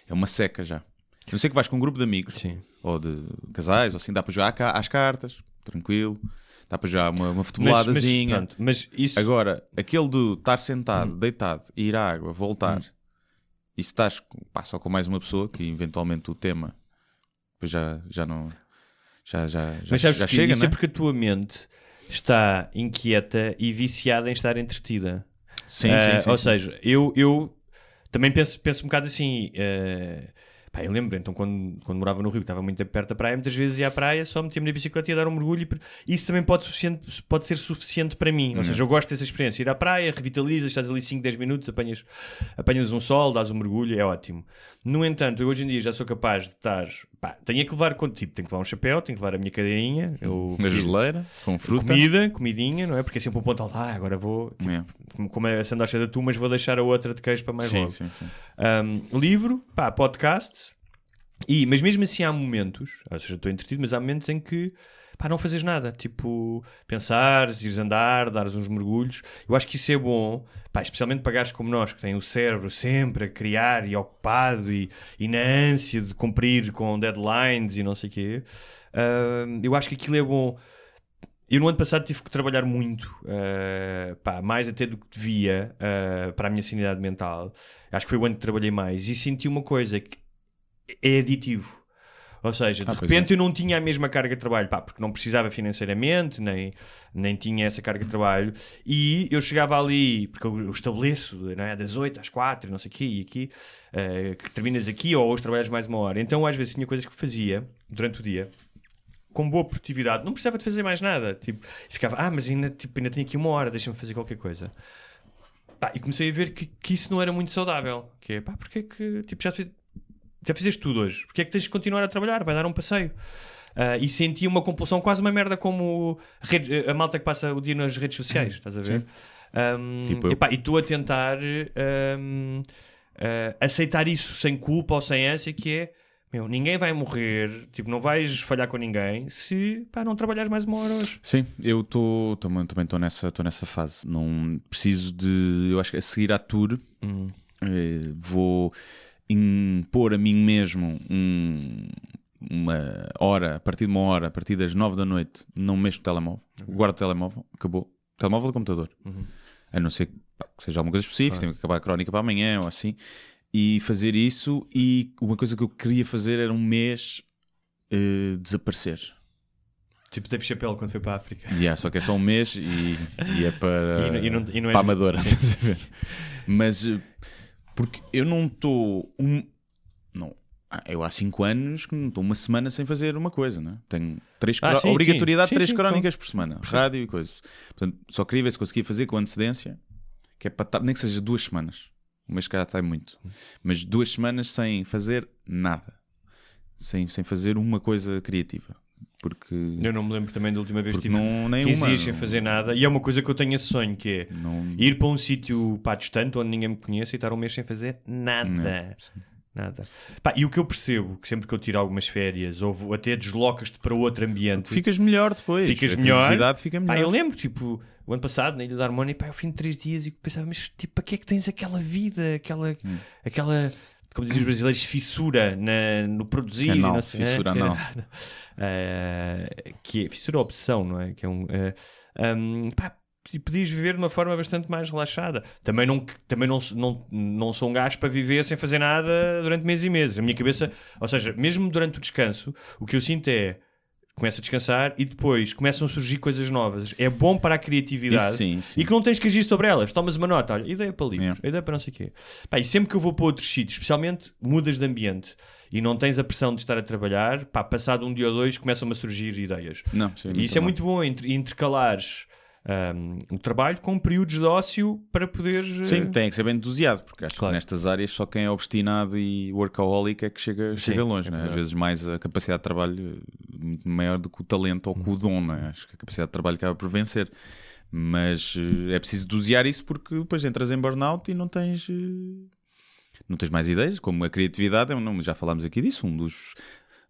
É uma seca já. Eu sei que vais com um grupo de amigos, Sim. ou de casais, ou assim, dá para jogar cá às cartas, tranquilo. Dá para jogar uma, uma Mas, mas, futeboladazinha. pronto, mas isso Agora, aquele de estar sentado, Hum. deitado, ir à água, voltar, e se estás com- pá, só com mais uma pessoa, que eventualmente o tema depois já, já não. Já, já, já, mas sabes já que chega, isso né? é porque a tua mente está inquieta e viciada em estar entretida. Sim, Ah, sim, sim, ou sim. seja, eu, eu também penso, penso um bocado assim. eh, pá, eu lembro, então, quando, quando morava no Rio, que estava muito perto da praia, muitas vezes ia à praia, só metia-me na bicicleta e ia dar um mergulho. E isso também pode, suficiente, pode ser suficiente para mim. Ou seja, eu gosto dessa experiência. Ir à praia, revitalizas, estás ali 5, 10 minutos, apanhas, apanhas um sol, dás um mergulho, é ótimo. No entanto, eu hoje em dia já sou capaz de estar. Pá, tenho que levar, tipo, tenho que levar um chapéu, tenho que levar a minha cadeirinha. Eu, Na geleira, com fruta. Comida, comidinha, não é? Porque é sempre um ponto alto. Ah, agora vou. tipo, É. como é a sandocha da tu, mas vou deixar a outra de queijo para mais Sim, logo. sim, sim. Um, livro, pá, podcast. E, mas mesmo assim há momentos, ou seja, estou entretido, mas há momentos em que pá, não fazes nada. Tipo, pensares, ires andar, dares uns mergulhos. Eu acho que isso é bom, pá, especialmente para gajos como nós, que têm o cérebro sempre a criar e ocupado e, e na ânsia de cumprir com deadlines e não sei o quê. Um, eu acho que aquilo é bom. Eu no ano passado tive que trabalhar muito, eh, pá, mais até do que devia, eh, para a minha sanidade mental. Acho que foi o ano que trabalhei mais e senti uma coisa que é aditivo. Ou seja, de Ah, repente eu não tinha a mesma carga de trabalho, pá, porque não precisava financeiramente, nem, nem tinha essa carga de trabalho. E eu chegava ali, porque eu, eu estabeleço não é, das 8 às 4, não sei o quê, e aqui, eh, que terminas aqui ou hoje trabalhas mais uma hora. Então às vezes tinha coisas que fazia durante o dia com boa produtividade, não precisava de fazer mais nada. Tipo, ficava, ah, mas ainda, tipo, ainda tenho aqui uma hora, deixa-me fazer qualquer coisa. Pá, e comecei a ver que, que isso não era muito saudável. Que é, pá, porque é que, tipo, já, fiz- já fizeste tudo hoje, porque é que tens de continuar a trabalhar? Vai dar um passeio. Ah, e senti uma compulsão, quase uma merda como rede- a malta que passa o dia nas redes sociais, estás a ver? Um, Tipo eu. epá, e tu a tentar um, ah, aceitar isso sem culpa ou sem ânsia, que é meu, ninguém vai morrer, tipo, não vais falhar com ninguém se pá, não trabalhares mais uma hora hoje. Sim, eu tô, tô- também estou nessa, tô nessa fase. Não preciso de. Eu acho que a seguir à tour eh, vou impor a mim mesmo um- uma hora, a partir de uma hora, a partir das nove da noite, não mexo no telemóvel. Guardo o telemóvel, acabou. Telemóvel ou computador. A não ser que, pá, que seja alguma coisa específica, tenho que acabar a crónica para amanhã ou assim. E fazer isso. E uma coisa que eu queria fazer era um mês eh, desaparecer. Tipo, teve chapéu quando foi para a África. Yeah, só que é só um mês e, e é para, E e não- e não é para Amadora. Mas eh, porque eu não estou. Um, não, Ah, Eu há 5 anos que não estou uma semana sem fazer uma coisa, né? Tenho três Ah, sim, obrigatoriedade de três Sim, sim, crónicas por semana, rádio e coisas. Portanto, só queria ver se conseguia fazer com antecedência, que é para nem que seja duas semanas. Um mês que já está muito, mas duas semanas sem fazer nada, sem, sem fazer uma coisa criativa, porque Eu não me lembro também da última vez que tive não- nem 15 uma, dias sem não- fazer nada. E é uma coisa que eu tenho esse sonho, que é não. ir para um sítio pá, distante, onde ninguém me conhece e estar um mês sem fazer nada. Nada. Pá, e o que eu percebo, que sempre que eu tiro algumas férias, ou até deslocas-te para outro ambiente, Ficas melhor depois. ficas a melhor. fica Pá, melhor. eu lembro, tipo, o ano passado, na Ilha da Harmonia, pá, ao fim de três dias, e pensava, mas tipo, para que é que tens aquela vida, aquela, Hum. aquela como dizem os brasileiros, fissura na- no produzir? Anal, não sei, fissura é, anal. eh, que é fissura opção, não é? Que é um. eh, um, pá, e podias viver de uma forma bastante mais relaxada. Também não, também não, não, não sou um gajo para viver sem fazer nada durante meses e meses. A minha cabeça, ou seja, mesmo durante o descanso, o que eu sinto é começo a descansar e depois começam a surgir coisas novas. É bom para a criatividade sim, sim. e que não tens que agir sobre elas. Tomas uma nota, olha, ideia para livros, Yeah. ideia para não sei o quê. Pá, e sempre que eu vou para outros sítios, especialmente mudas de ambiente e não tens a pressão de estar a trabalhar, pá, passado um dia ou dois começam a surgir ideias. Não, sim, E isso é bom. muito bom, entre- intercalares ahm, o trabalho com períodos de ócio para poderes. eh, Sim, tem que ser bem entusiasmado, porque acho Claro. que nestas áreas só quem é obstinado e workaholic é que chega, chega longe. é né? Às vezes mais a capacidade de trabalho eh, muito maior do que o talento ou que o dom. Né? Acho que a capacidade de trabalho acaba por vencer. Mas eh, é preciso dosear isso porque depois entras em burnout e não tens, não tens mais ideias. Como a criatividade, é um- já falámos aqui disso, um dos,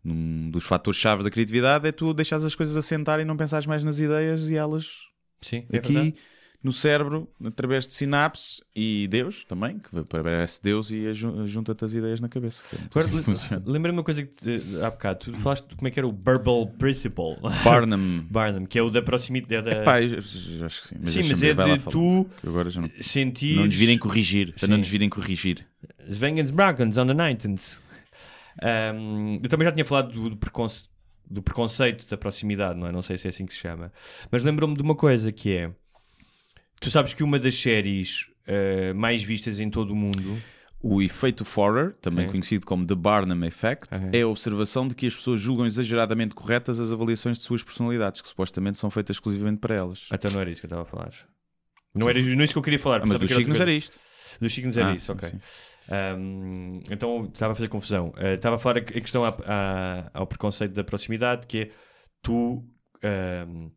um dos fatores-chave da criatividade é tu deixares as coisas assentar e não pensares mais nas ideias e elas Sim, é aqui verdade. no cérebro, através de sinapses e Deus também, que parece Deus e junta-te as ideias na cabeça. é Agora, assim lembrei-me uma coisa que eh, há bocado, tu falaste de como é que era o Verbal Principle. Barnum. Barnum, que é o da proximidade. Da... Pá, eu, eu acho que sim. Mas, Sim, mas é de tu agora já não, sentir. não nos virem corrigir. Para não Sim. nos virem corrigir. Svengens Bragans on the 19th. Um, eu também já tinha falado do, do, preconce- do preconceito da proximidade, não é? Não sei se é assim que se chama. Mas lembrou-me de uma coisa que é. Tu sabes que uma das séries eh, mais vistas em todo o mundo O efeito Forer, também Sim. conhecido como The Barnum Effect, Uhum. é a observação de que as pessoas julgam exageradamente corretas as avaliações de suas personalidades, que supostamente são feitas exclusivamente para elas. Até não era isso que eu estava a falar. Não era não é isso que eu queria falar. Ah, mas dos signos era isto. Dos signos era Ah, isso, ok. sim. Um, então estava a fazer confusão. Uh, Estava a falar a a questão à- à- ao preconceito da proximidade, que é tu um,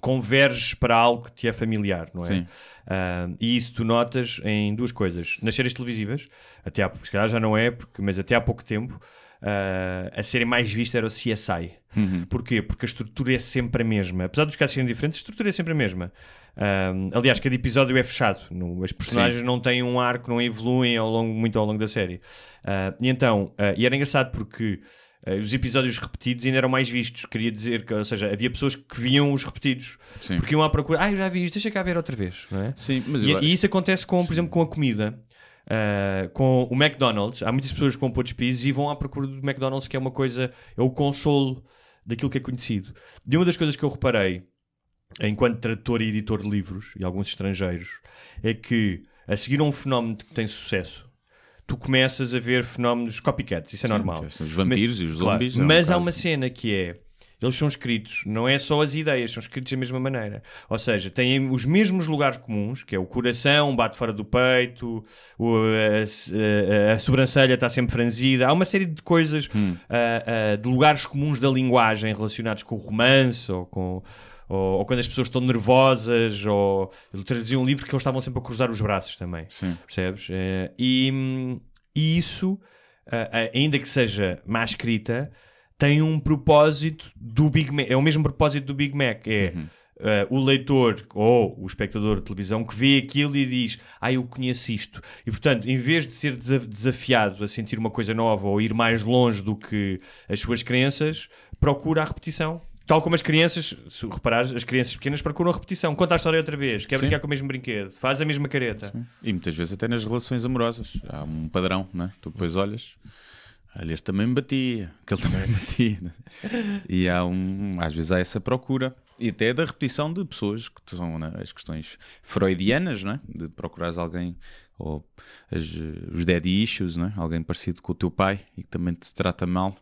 converges para algo que te é familiar, não é? Sim. Um, e isso tu notas em duas coisas. Nas séries televisivas, até há, se calhar já não é, porque, mas até há pouco tempo, uh, a série mais vista era o CSI. Uhum. Porquê? Porque a estrutura é sempre a mesma. Apesar dos casos serem diferentes, a estrutura é sempre a mesma. Um, aliás, cada episódio é fechado. No- as personagens não têm um arco, não evoluem ao longo, muito ao longo da série. Uh, e então, uh, e era engraçado porque uh, os episódios repetidos ainda eram mais vistos. Queria dizer que, ou seja, havia pessoas que viam os repetidos Sim. porque iam à procura. Ah, eu já vi isto, deixa cá ver outra vez. Não é? Sim, mas E, acho- e isso acontece com, por exemplo, com a comida. Uh, com o McDonald's, há muitas pessoas que vão para outros países e vão à procura do McDonald's, que é uma coisa, é o consolo daquilo que é conhecido. E uma das coisas que eu reparei, enquanto tradutor e editor de livros, e alguns estrangeiros, é que a seguir a um fenómeno que tem sucesso, tu começas a ver fenómenos copycats, isso é Sim, normal. Os vampiros e os Claro, zombies. é um Mas há caso. uma cena que é. Eles são escritos, não é só as ideias, são escritos da mesma maneira. Ou seja, têm os mesmos lugares comuns, que é o coração, bate fora do peito, o- a, a- a sobrancelha está sempre franzida. Há uma série de coisas, Hum. ah, ah, de lugares comuns da linguagem relacionados com o romance ou com. Ou, ou quando as pessoas estão nervosas, ou eu traduzia um livro que eles estavam sempre a cruzar os braços também Sim. percebes? Eh, e, e isso, ainda que seja má escrita, tem um propósito do Big Mac. É o mesmo propósito do Big Mac. É ah, o leitor ou o espectador de televisão que vê aquilo e diz: Ah, eu conheço isto. E portanto, em vez de ser desa- desafiado a sentir uma coisa nova ou ir mais longe do que as suas crenças, procura a repetição. Tal como as crianças, se reparares, as crianças pequenas procuram a repetição. Conta a história outra vez, quer Sim. brincar com o mesmo brinquedo, faz a mesma careta. E muitas vezes até nas relações amorosas. Há um padrão, não é? Tu depois olhas, olha, este também me batia, aquele também me batia. né? E há um, às vezes há essa procura. E até da repetição de pessoas que são né, as questões freudianas, não é? De procurares alguém ou as, os daddy issues, não é? alguém parecido com o teu pai e que também te trata mal.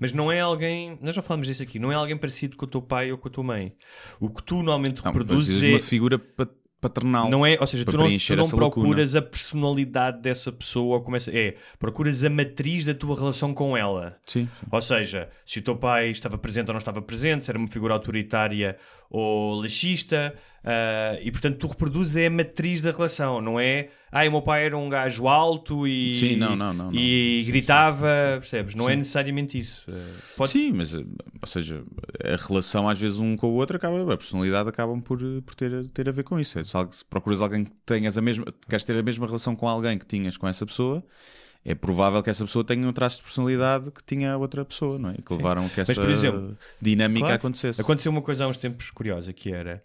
Mas não é alguém, nós já falamos disso aqui, não é alguém parecido com o teu pai ou com a tua mãe. O que tu normalmente Não, reproduzes é. uma figura pa- paternal. Não é, ou seja, tu não, tu não essa lacuna. procuras a personalidade dessa pessoa, ou começa, é, procuras a matriz da tua relação com ela. Sim, sim. Ou seja, se o teu pai estava presente ou não estava presente, se era uma figura autoritária ou laxista, ah, e portanto tu reproduzes é a matriz da relação, não é? Ah, o meu pai era um gajo alto e, Sim, não, não, não, e gritava, percebes? Não é necessariamente isso. Ah, pode- Sim, mas, eh, ou seja, a relação às vezes um com o outro acaba, a personalidade acabam por, eh, por ter, ter a ver com isso. Se, algo- se procuras alguém que tenhas a mesma, queres ter a mesma relação com alguém que tinhas com essa pessoa, é provável que essa pessoa tenha um traço de personalidade que tinha a outra pessoa, não é? Que levaram que essa por exemplo, dinâmica Claro. acontecesse. Aconteceu uma coisa há uns tempos curiosa que era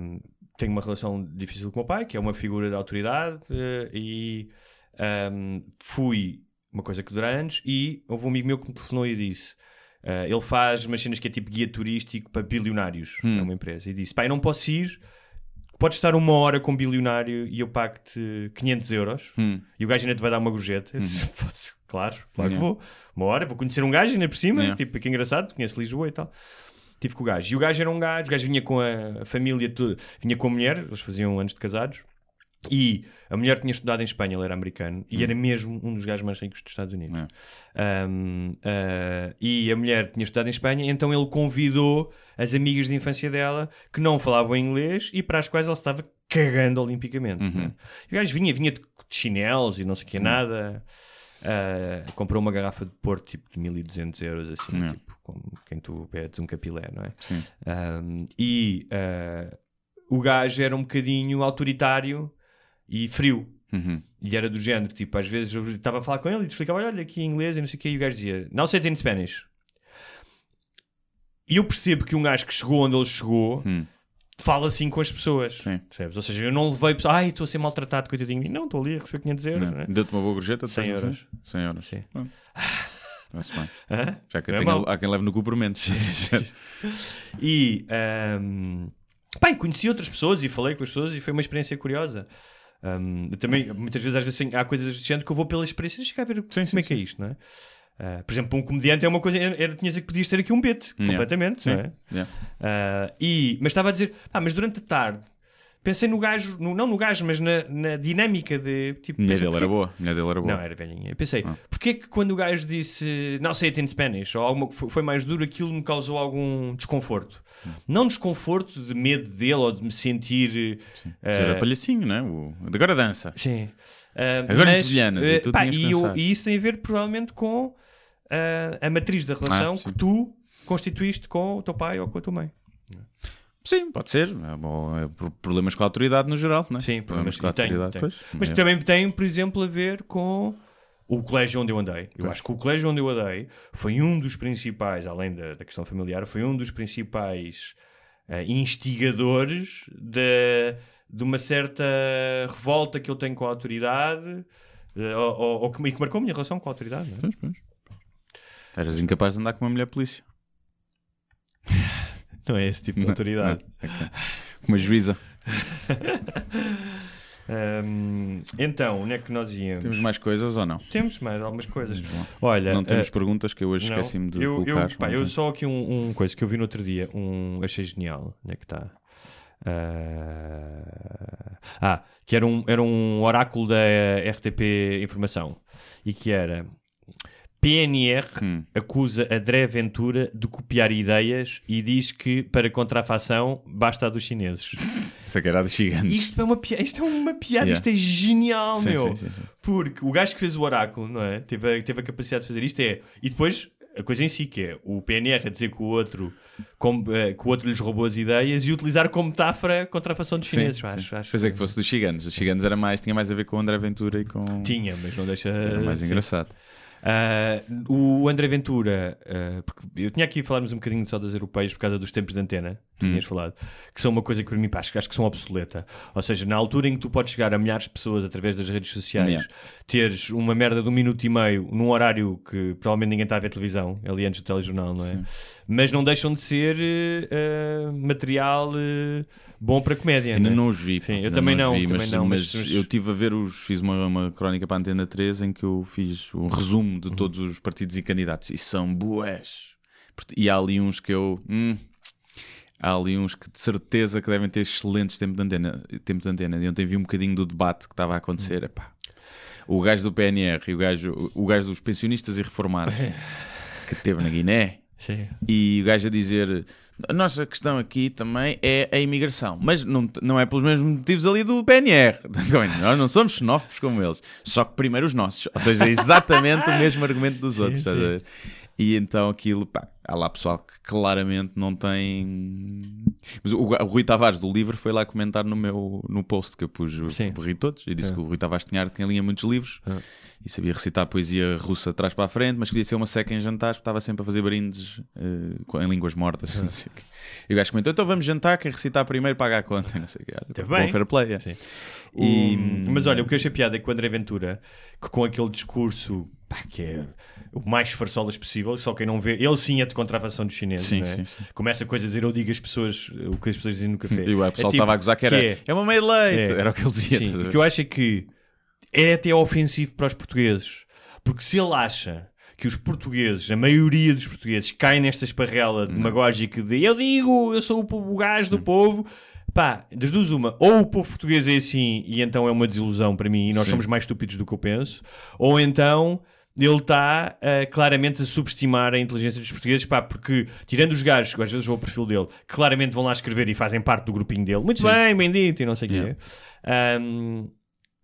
hum, tenho uma relação difícil com o meu pai, que é uma figura de autoridade, eh, e hum, fui uma coisa que dura anos, e houve um amigo meu que me telefonou e disse. eh, ele faz umas cenas que é tipo guia turístico para bilionários, Hum. é uma empresa, e disse: Pai, não posso ir, podes estar uma hora com um bilionário e eu pago-te 500 euros, Hum. e o gajo ainda te vai dar uma gorjeta. Eu disse, "Foda-se, claro, claro que Yeah. vou. Uma hora, vou conhecer um gajo ainda por cima, Yeah. tipo, que engraçado, conheço Lisboa e tal. Tive com o gajo. E o gajo era um gajo, o gajo vinha com a, família, vinha com a mulher, eles faziam anos de casados. E a mulher tinha estudado em Espanha, ele era americano, e era mesmo um dos gajos mais ricos dos Estados Unidos. É. Um, ah, e a mulher tinha estudado em Espanha, então ele convidou as amigas de infância dela que não falavam inglês e para as quais ela estava cagando olimpicamente. Uhum. né? E o gajo vinha, vinha de chinelos e não sei o que, nada. Ah, comprou uma garrafa de Porto tipo de 1200 euros, assim, Yeah. tipo, como quem tu pedes um capilé, não é? Sim. Um, e ah, o gajo era um bocadinho autoritário e frio. Uhum. E era do género, tipo, às vezes eu estava a falar com ele e explicava, olha, aqui em inglês e não sei o que, e o gajo dizia, não sei em Spanish. E eu percebo que um gajo que chegou onde ele chegou Hum. fala assim com as pessoas. Sim. Percebes? Ou seja, eu não levei pessoas, ai, estou a ser maltratado, coitadinho. Não, estou ali a receber 500 euros. Não. Não é? Deu-te uma boa gorjeta? 100 depois, não euros. foi? 100 euros. Sim. Bem. Hã? Já que é tenho- há quem leve no cobrimento. E pá, e conheci outras pessoas e falei com as pessoas e foi uma experiência curiosa. Eu também, muitas vezes, às vezes há coisas de género que eu vou pela experiência e chegar a ver Sim, como sim, é que é isto, não é? Ah, por exemplo, um comediante é uma coisa, era, era- tinhas que podias ter aqui um bit, Yeah. completamente, Sim. não é? Yeah. Ah, e, mas estava a dizer, ah, mas durante a tarde pensei no gajo, no- não no gajo, mas na, na dinâmica de tipo, A mulher pensei, dele era boa. A mulher dele era boa. não, era velhinha. Eu pensei, Ah. porquê é que quando o gajo disse não sei it in Spanish ou alguma, foi, foi mais duro, aquilo me causou algum desconforto? Hum. Não desconforto de medo dele ou de me sentir. Mas eh, Era palhacinho, não é? O... Agora dança. Sim. Ah, Agora mas, eh, e tu pá, e, eu- e isso tem a ver provavelmente com ah, a matriz da relação Ah, sim. que tu constituíste com o teu pai ou com a tua mãe. Sim, pode ser. É bom, é problemas com a autoridade no geral, não é? Sim, problemas problemas com a tem, autoridade. tem. Mas é. também tem, por exemplo, a ver com o colégio onde eu andei. Eu Pois. acho que o colégio onde eu andei foi um dos principais, além da, da questão familiar, foi um dos principais eh, instigadores de, de uma certa revolta que eu tenho com a autoridade ou, ou- ou que, e que marcou a minha relação com a autoridade. não é? Pois, pois. Eras incapaz de andar com uma mulher polícia. Não é esse tipo de autoridade. Não, ok. Com uma juíza. Ahm, então, onde é que nós íamos? Temos mais coisas ou não? Temos mais algumas coisas. Olha, Não temos eh, perguntas que eu hoje esqueci-me de eu, colocar. Eu, pá, eu só aqui um, um coisa que eu vi no outro dia, um achei genial. Onde é que está? Ah, ah, que era um, era um oráculo da RTP Informação e que era PNR Hum. acusa André Ventura de copiar ideias e diz que para contrafação basta a dos chineses. Isso é de gigantes. Isto é uma piada, isto é uma piada, Yeah. isto é genial, Sim, meu. sim, sim. Porque o gajo que fez o oráculo, não é? Teve a, teve a capacidade de fazer isto é. E depois a coisa em si, que é o PNR a dizer que o outro, como, eh, que o outro lhes roubou as ideias e utilizar como metáfora a contrafação de chineses. Sim, acho, sim. acho Pois é que fosse dos gigantes. Os gigantes era mais, tinha mais a ver com o André Ventura e com. Tinha, mas não deixa. Era mais sim. engraçado. Ah, o André Ventura, porque eu tinha aqui falarmos um bocadinho só das europeias por causa dos tempos de antena. Tu tinhas falado, que são uma coisa que para mim pá, acho, que- acho que são obsoleta. Ou seja, na altura em que tu podes chegar a milhares de pessoas através das redes sociais, Yeah. teres uma merda de um minuto e meio num horário que provavelmente ninguém está a ver televisão, ali antes do telejornal, não é? Mas não deixam de ser eh, material eh, bom para comédia. Ainda não é? não os vi. Sim, eu também não, vi, também mas, não, mas mas- eu estive a ver os. Fiz uma, uma crónica para a Antena 3 em que eu fiz um resumo Uhum. de todos os partidos e candidatos e são. Porta- E há ali uns que eu. hum, há ali uns que de certeza que devem ter excelentes tempos de antena. Tempos de antena. E ontem vi um bocadinho do debate que estava a acontecer. Epá, o gajo do PNR e o gajo, o gajo dos pensionistas e reformados que teve na Guiné. Sim. E o gajo a dizer: a nossa questão aqui também é a imigração, mas não, não é pelos mesmos motivos ali do PNR. Nós não somos xenófobos como eles, só que primeiro os nossos. Ou seja, é exatamente o mesmo argumento dos outros. sim. E então aquilo, pá, há lá pessoal que claramente não tem. Mas o, o Rui Tavares do livro foi lá comentar no meu no post que eu pus, ri todos, e disse É. que o Rui Tavares tinha, tinha linha muitos livros É. e sabia recitar poesia russa de trás para a frente, mas queria ser uma seca em jantares, porque estava sempre a fazer brindes com- em línguas mortas. É. Não sei o quê. E o gajo comentou: então vamos jantar, quem recitar primeiro paga a conta. Não sei o quê. Teve bom fair play. é. Sim. E- O- Mas olha, o que eu achei piada é que o André Ventura, que com aquele discurso pá, que é o mais farsolas possível, só quem não vê, ele sim é de contrafação dos chineses, Sim, não é? sim, sim. Começa coisa a dizer, eu digo as pessoas o que as pessoas dizem no café. E o pessoal É tipo- estava a gozar que era é- é, uma meia leite, é. era o que ele dizia. Sim, a o que eu acho é que é até ofensivo para os portugueses. Porque se ele acha que os portugueses, a maioria dos portugueses, caem nesta esparrela demagógica de eu digo, eu sou o, o gajo do povo. Pá, das duas uma, ou o povo português é assim e então é uma desilusão para mim e nós Sim. somos mais estúpidos do que eu penso, ou então ele está ah, claramente a subestimar a inteligência dos portugueses, pá, porque tirando os gajos, que às vezes vou ao perfil dele, que claramente vão lá escrever e fazem parte do grupinho dele, muito Sim. bem, bem dito e não sei o quê. Yeah. Ahm,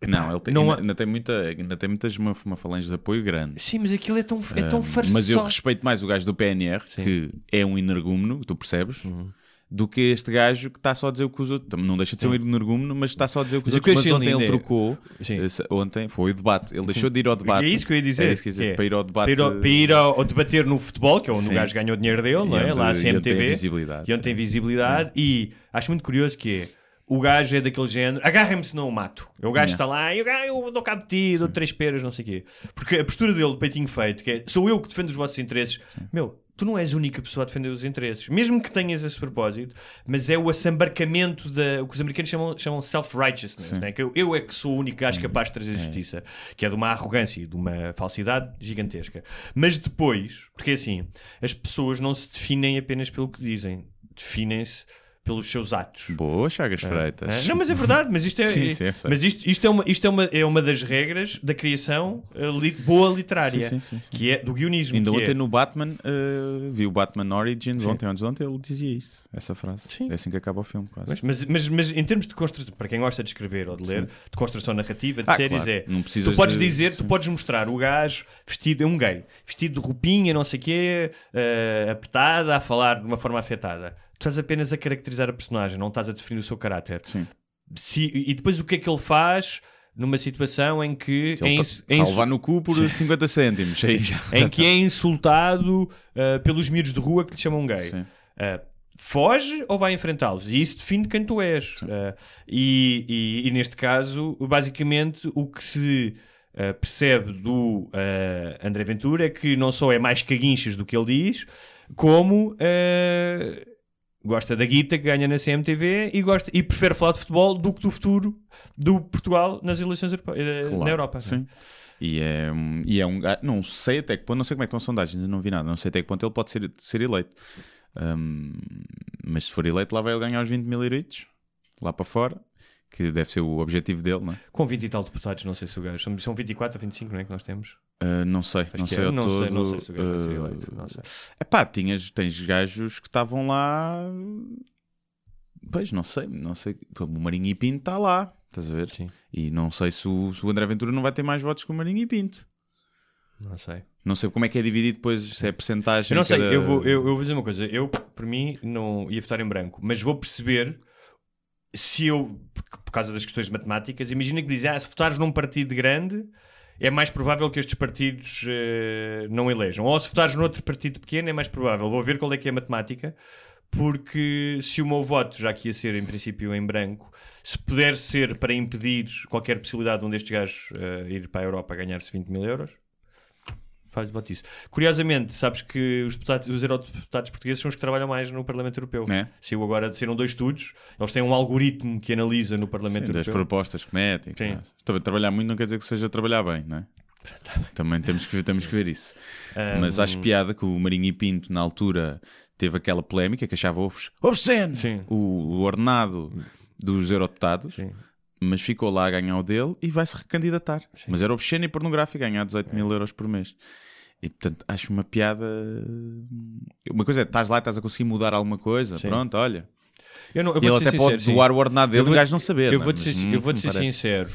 Não, ele tem, Não ainda, ainda tem muita, ainda tem muitas uma, uma falange de apoio grande. Sim, mas aquilo é tão, é tão Ah, farsoso. mas eu respeito mais o gajo do PNR, Sim. que é um energúmeno, tu percebes, Uhum. Do que este gajo que está só a dizer o que os outros. Não deixa de ser um energúmeno, mas está só a dizer o que os outros. Mas ontem ele é- trocou. Sim. esse- ontem foi o debate. Ele deixou de ir ao debate. É isso que eu ia dizer. Era isso que eu ia dizer, É. Para ir ao debate. Para ir ao, para ir ao- debater no futebol, que é onde Sim. o gajo ganhou dinheiro dele, não é? Lá a e onde tem CMTV. visibilidade. E onde tem visibilidade. E acho muito curioso que é. O gajo é daquele género, agarrem-me se não o mato. O gajo Yeah. está lá e o gajo, eu dou cabo de ti, dou três peras, não sei o quê. Porque a postura dele, de peitinho feito, que é sou eu que defendo os vossos interesses. Meu, tu não és a única pessoa a defender os interesses. Mesmo que tenhas esse propósito, mas é o assambarcamento da. o que os americanos chamam, chamam self-righteousness, né? que eu, eu é que sou o único gajo capaz de trazer justiça. Que é de uma arrogância e de uma falsidade gigantesca. Mas depois, porque é assim, as pessoas não se definem apenas pelo que dizem, definem-se pelos seus atos. Boa, Chagas Freitas. Ah, Não, mas é verdade, mas isto é, Sim, sim, mas isto, isto, é, uma, isto é, uma, é uma das regras da criação eh, li- boa literária, Sim, que é do guionismo. Ainda ontem é, no Batman, uh, vi o Batman Origins, ontem antes de ontem, ele dizia isso, essa frase. Sim. É assim que acaba o filme, quase. Mas, mas, mas, mas em termos de construção, para quem gosta de escrever ou de ler, de construção narrativa, de Ah, séries, claro. é. Não tu podes de- dizer, tu podes mostrar o gajo vestido, é um gay, vestido de roupinha, não sei o quê, eh, apertada, a falar de uma forma afetada. Tu estás apenas a caracterizar a personagem, não estás a definir o seu caráter. Sim. Se- e depois o que é que ele faz numa situação em que. Ele em, tá- insu- tá levar no cu por 50 cêntimos. Em que é insultado uh, pelos miúdos de rua que lhe chamam gay. Sim. Uh, foge ou vai enfrentá-los? E isso define quem tu és. Uh, e, e- e neste caso, basicamente, o que se percebe do André Ventura é que não só é mais caguinchas do que ele diz, como gosta da guita que ganha na CMTV e, gosta, e prefere falar de futebol do que do futuro do Portugal nas eleições europe- uh, Claro, na Europa. Sim. E é, um- e é um não sei até que ponto, não sei como é que estão as sondagens, não vi nada, não sei até que ponto ele pode ser, ser eleito. Um, mas se for eleito, lá vai ele ganhar os 20 mil euritos, lá para fora, que deve ser o objetivo dele, não é? Com 20 e tal deputados, não sei se o gajo. São, são 24 ou 25, não é? Que nós temos. Uh, não sei, Acho não sei é. ao não todo. sei, não sei se o gajo vai ser uh, eleito. Não sei. Epá, tinhas, tens gajos que estavam lá. Pois, não sei, não sei. O Marinho e Pinto está lá, estás a ver? Sim. E não sei se o, se o André Ventura não vai ter mais votos que o Marinho e Pinto. Não sei. Não sei como é que é dividido depois, se é percentagem. Eu não sei, cada- eu, vou, eu, eu vou dizer uma coisa. Eu, por mim, não ia votar em branco, mas vou perceber se eu, por causa das questões matemáticas, imagina que dizem, ah, se votares num partido grande, é mais provável que estes partidos eh, não elejam. Ou se votares noutro partido pequeno, é mais provável. Vou ver qual é que é a matemática, porque se o meu voto, já que ia ser em princípio em branco, se puder ser para impedir qualquer possibilidade de um destes gajos eh, ir para a Europa ganhar-se 20 mil euros, faz voto isso. Curiosamente, sabes que os, deputados, os eurodeputados portugueses são os que trabalham mais no Parlamento Europeu. É? Saiu agora, saíram dois estudos, eles têm um algoritmo que analisa no Parlamento Sim, das Europeu. propostas que metem. Sim. Também trabalhar muito não quer dizer que seja trabalhar bem, não é? Também temos que, ver- temos que ver isso. Mas acho piada que o Marinho e Pinto, na altura, teve aquela polémica que achava obs- obsceno Sim. o, o ordenado dos eurodeputados, Sim. mas ficou lá a ganhar o dele e vai-se recandidatar. Mas era obsceno e pornográfico ganhar 18 mil euros por mês. E portanto acho uma piada. Uma coisa é, estás lá, estás a conseguir mudar alguma coisa, Sim. pronto, olha. Eu não, eu E ele até pode sincero, sim. doar o ordenado dele e o vou- gajo não saber. Eu é? vou-te ser, eu vou-te me ser sincero,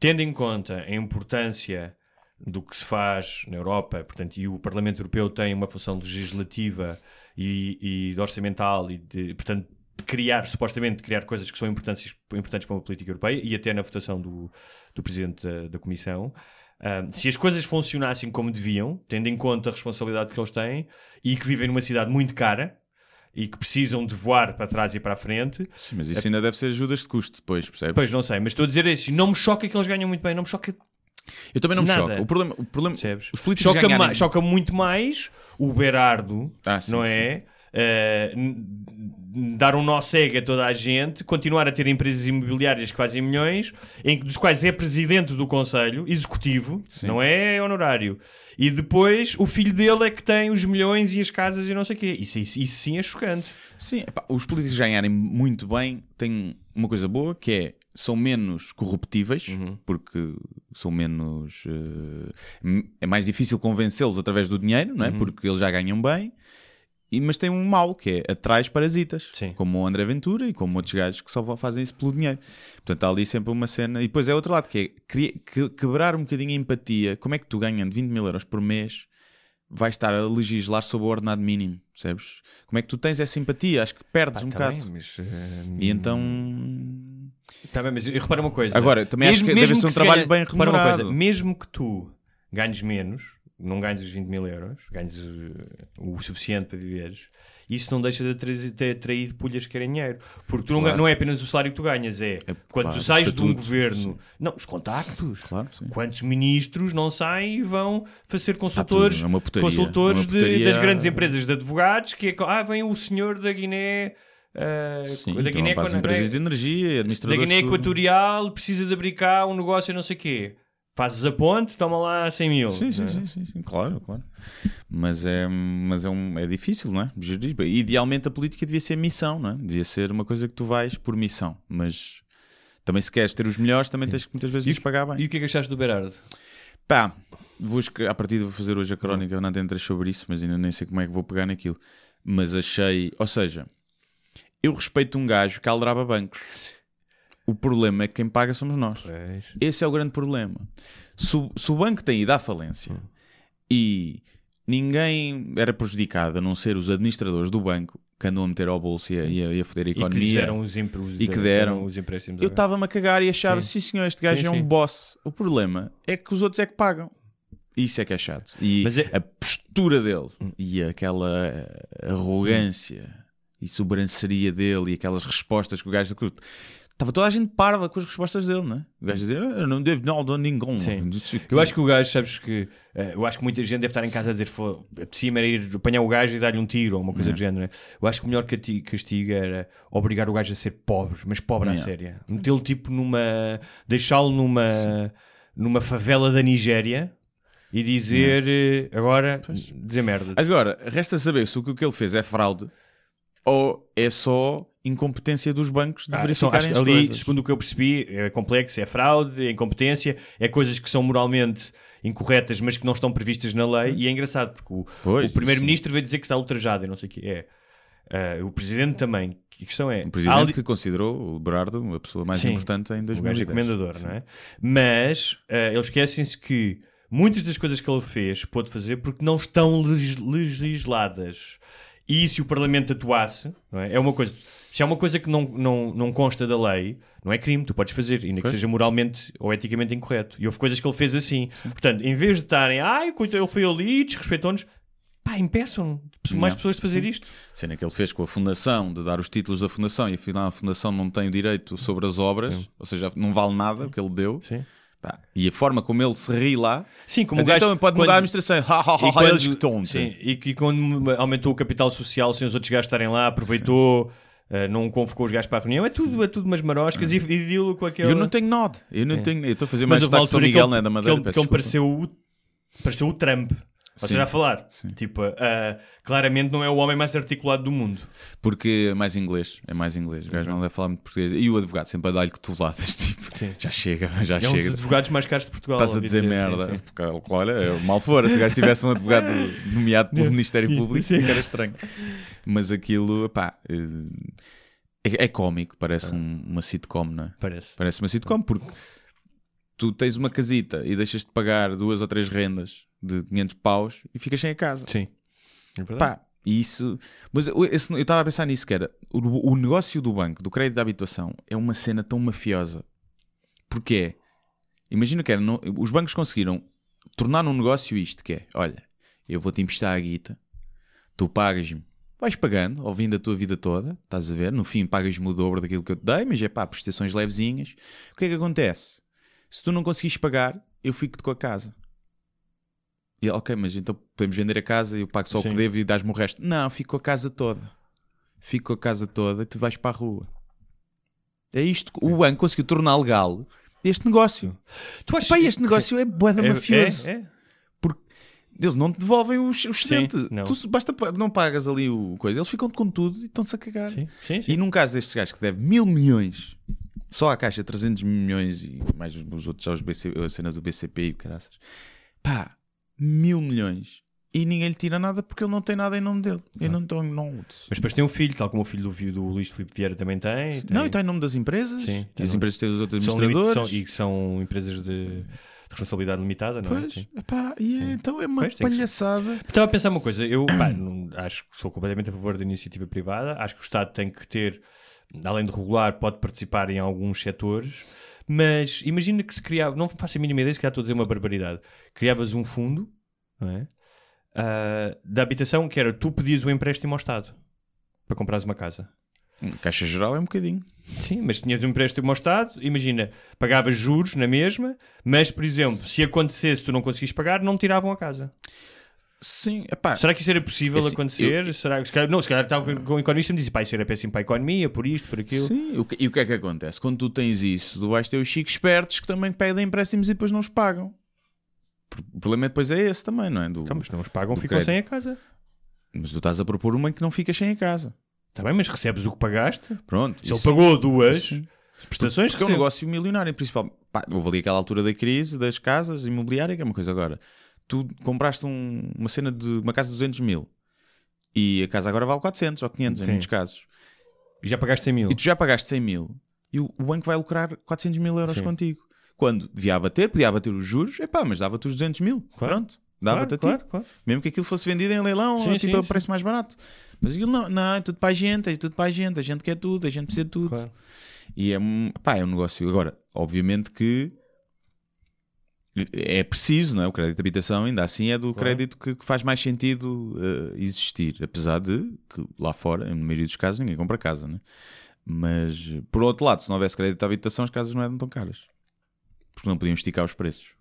tendo em conta a importância do que se faz na Europa, portanto, e o Parlamento Europeu tem uma função legislativa e, e de orçamental e de, portanto, de criar, supostamente, de criar coisas que são importantes, importantes para uma política europeia e até na votação do, do Presidente da, da Comissão. Se as coisas funcionassem como deviam, tendo em conta a responsabilidade que eles têm e que vivem numa cidade muito cara e que precisam de voar para trás e para a frente, Sim, mas isso ainda deve ser ajudas de custo depois, percebes? Pois não sei, mas estou a dizer isso. Não me choca que eles ganham muito bem, não me choca. Eu também não me Nada. choca. O problema, o problema Percebes? os políticos Choca, ganharem... ma- choca muito mais o Berardo, Ah, sim, não sim. é? N- dar um nó cego a toda a gente, continuar a ter empresas imobiliárias que fazem milhões, em, dos quais é presidente do Conselho Executivo, não é honorário. E depois o filho dele é que tem os milhões e as casas e não sei o quê. Isso, isso, isso sim é chocante. Sim, epá, os políticos ganharem muito bem têm uma coisa boa que é são menos corruptíveis Uhum. porque são menos eh, m- é mais difícil convencê-los através do dinheiro, não é? Uhum. Porque eles já ganham bem. E, mas tem um mal que é atrás parasitas, Sim. como o André Ventura e como outros gajos que só fazem isso pelo dinheiro. Portanto, há ali sempre uma cena. E depois é outro lado que é quebrar um bocadinho a empatia. Como é que tu ganhando 20 mil euros por mês vais estar a legislar sobre o ordenado mínimo, percebes? Como é que tu tens essa empatia? Acho que perdes um Tá bocado. bem, mas, eh, E então. Tá bem, mas eu- repara uma coisa. Agora, também acho que deve ser um trabalho bem repara uma remunerado. coisa, mesmo que tu ganhes menos, não ganhes os 20 mil euros, ganhes eh, o suficiente para viveres, isso não deixa de atrair, de atrair pulhas que querem dinheiro. Porque tu não, Claro. não é apenas o salário que tu ganhas, é, É, quando claro, tu sais de um governo. Não, os contactos. Claro, sim. Quantos ministros não saem e vão ser consultores, tudo, é putaria, consultores uma de- putaria. das grandes empresas de advogados que é, ah, vem o senhor da Guiné. ah, Sim, da então Guiné, quando- empresas de energia, da. Guiné. Equatorial precisa de abrir cá um negócio não sei o quê. Fazes a ponte, toma lá 100 mil. Sim, sim, não é? sim, sim, sim, claro, claro. Mas é, mas é, um, é difícil, não é? Gerir. Idealmente a política devia ser missão, não é? Devia ser uma coisa que tu vais por missão. Mas também se queres ter os melhores, também tens que muitas vezes lhes pagar bem. E o que é que achaste do Berardo? Pá, vou, escre- à partida vou fazer hoje a crónica, não entrei sobre isso, mas ainda nem sei como é que vou pegar naquilo. Mas achei, ou seja, eu respeito um gajo que aldraba bancos. O problema é que quem paga somos nós. Esse é o grande problema. Se, o- se o banco tem ido à falência Hum. e ninguém era prejudicado a não ser os administradores do banco que andam a meter ao bolso e a, e a, a foder a E que economia. deram os, empre- os- E que deram. os empréstimos. Eu estava-me a cagar e achava, sim, Sim. senhor, este gajo Sim, é um sim. boss. O problema é que os outros é que pagam. Isso é que é chato. E é- a postura dele e aquela eh, arrogância e sobranceria dele e aquelas respostas que o gajo. Estava toda a gente parva com as respostas dele, não é? O gajo dizia, "Ah, eu não devo nada a ninguém. Sim. Eu acho que o gajo, sabes que. eh, eu acho que muita gente deve estar em casa a dizer "Fô, apetecia-me era ir apanhar o gajo e dar-lhe um tiro ou uma coisa do género. Né? Eu acho que o melhor castigo era obrigar o gajo a ser pobre, mas pobre à Yeah. séria. Metê-lo tipo numa. deixá-lo numa. numa favela da Nigéria e dizer eh, agora. dizer merda. Agora, resta saber se o que ele fez é fraude ou é só incompetência dos bancos de Ah, verificarem acho as ali, coisas. segundo o que eu percebi, é complexo, é fraude, é incompetência, é coisas que são moralmente incorretas, mas que não estão previstas na lei. E é engraçado, porque o, o primeiro-ministro veio dizer que está ultrajado e não sei o que é. Ah, o presidente também. Que a questão é. O presidente ali- que considerou o Berardo a pessoa mais Sim, importante em o 2010. gajo é comendador, não é? Mas ah, eles esquecem-se que muitas das coisas que ele fez pôde fazer porque não estão legis- legisladas. E se o Parlamento atuasse, não é? é uma coisa. Se é uma coisa que não, não, não consta da lei, não é crime, tu podes fazer, ainda que seja moralmente ou eticamente incorreto. E houve coisas que ele fez assim. Portanto, em vez de estarem, ai, coisa, ele foi ali, desrespeitou-nos, pá, impeçam mais Não. pessoas de fazer isto. Cena que ele fez com a fundação, de dar os títulos da fundação, e afinal a fundação não tem o direito sobre as obras, ou seja, não vale nada o que ele deu. Sim. Pá, E a forma como ele se ri lá, Sim, como o dizer, gajo. então pode mudar quando- a administração. E quando- eles que tonto. Sim, e que quando aumentou o capital social sem os outros gajos estarem lá, aproveitou, eh, não convocou os gajos para a reunião, é tudo, é tudo umas maroscas e, e dilo com aquele. Eu não tenho nod. Eu não tenho. Eu estou a fazer mais destaque São altura que Miguel, ele, não é da que Madeira. ele, que ele desculpa. pareceu, o- pareceu o Trump. Sim. seja, a falar. Sim. Tipo, ah, claramente não é o homem mais articulado do mundo. Porque é mais inglês. É mais inglês. O gajo não deve falar muito português. E o advogado sempre a dar-lhe cotoveladas. Tipo, já chega, já É um chega. dos advogados mais caros de Portugal. Estás a dizer sim, merda. sim. Porque, olha, é mal fora. Se o gajo tivesse um advogado nomeado pelo Ministério Público, Sim. era estranho. Mas aquilo, pá, eh, é, é cómico. Parece um- uma sitcom, não é? Parece. Parece uma sitcom porque tu tens uma casita e deixas de pagar duas ou três rendas de 500 paus e ficas sem a casa. Sim. É verdade. Pá, isso. Mas eu esse- eu estava a pensar nisso, que era o, o negócio do banco, do crédito de habitação, é uma cena tão mafiosa. Porque é. Imagina que era, não- os bancos conseguiram tornar num negócio isto: que é, olha, eu vou-te emprestar a guita, tu pagas-me, vais pagando ao fim da tua vida toda, estás a ver? No fim pagas-me o dobro daquilo que eu te dei, mas é pá, prestações levezinhas. O que é que acontece? Se tu não conseguires pagar, eu fico-te com a casa. E ele, ok, mas então podemos vender a casa e eu pago só o Sim. que devo e dás-me o resto. Não, fico com a casa toda. Fico com a casa toda e tu vais para a rua. É isto. O banco conseguiu tornar legal este negócio. Tu achas Pá, este negócio é boeda É- mafioso. É, é. Porque eles não te devolvem o, o excedente. não. Tu basta não pagas ali o coisa. Eles ficam com tudo e estão-se a cagar. Sim, sim, sim. E num caso destes gajos que deve mil milhões, só à caixa 300 milhões e mais os outros, os BC, a cena do BCP e o caraças, pá, mil milhões. E ninguém lhe tira nada porque ele não tem nada em nome dele. Eu não estou em nome. Mas depois tem um filho, tal como o filho do, do Luís Filipe Vieira também tem. tem. Não, e está em nome das empresas. Sim, e as nome- empresas têm os outros administradores. são- e que são empresas de, de responsabilidade limitada, não é? Pois, Sim. epá, e é- então é uma Pois, tem que palhaçada. Estava a pensar uma coisa, eu pá, não- acho que sou completamente a favor da iniciativa privada, acho que o Estado tem que ter, além de regular, pode participar em alguns setores, mas imagina que se criava, não faço a mínima ideia, se calhar estou a dizer uma barbaridade, criavas um fundo é? Ah, da habitação que era tu pedias um empréstimo ao Estado para comprares uma casa. Caixa geral é um bocadinho. Sim, mas tinhas um empréstimo ao Estado, imagina, pagavas juros na mesma, mas, por exemplo, se acontecesse tu não conseguis pagar, não tiravam a casa. Sim, epá. Será que isso era possível Assim, acontecer? Será que se calhar, não, se calhar estava com o economista e me dizia, pá, isso era péssimo para a economia, por isto, por aquilo. Sim, o que- e o que é que acontece? Quando tu tens isso, tu vais ter os chicos espertos que também pedem empréstimos e depois não os pagam. O problema depois é esse também, não é? Do, Então, mas não os pagam, ficam crédito. sem a casa. Mas tu estás a propor uma em que não ficas sem a casa. Está bem, mas recebes o que pagaste. Pronto. Se ele pagou duas prestações, Porque é um negócio milionário, principalmente. Pá, houve ali aquela altura da crise das casas imobiliárias, que é uma coisa agora. Tu compraste um- uma cena de uma casa de 200 mil e a casa agora vale 400 ou 500 em Sim. muitos casos. E já pagaste 100 mil. E tu já pagaste 100 mil e o, o banco vai lucrar 400 mil euros Sim. contigo. Quando devia abater, podia abater os juros, epá, mas dava-te os 200 mil. Claro. Pronto, dava-te a ti. claro, claro. Mesmo que aquilo fosse vendido em leilão, Sim, tipo, sim, a preço mais barato. Mas aquilo não, não, é tudo para a gente, é tudo para a gente, a gente quer tudo, a gente precisa de tudo. Claro. E é, pá, é um negócio. Agora, obviamente que é preciso, não é? O crédito de habitação, ainda assim, é do Claro. crédito que, que faz mais sentido eh, existir. Apesar de que lá fora, na maioria dos casos, ninguém compra casa, né? Mas, por outro lado, se não houvesse crédito de habitação, as casas não eram tão caras. Porque não podiam esticar os preços.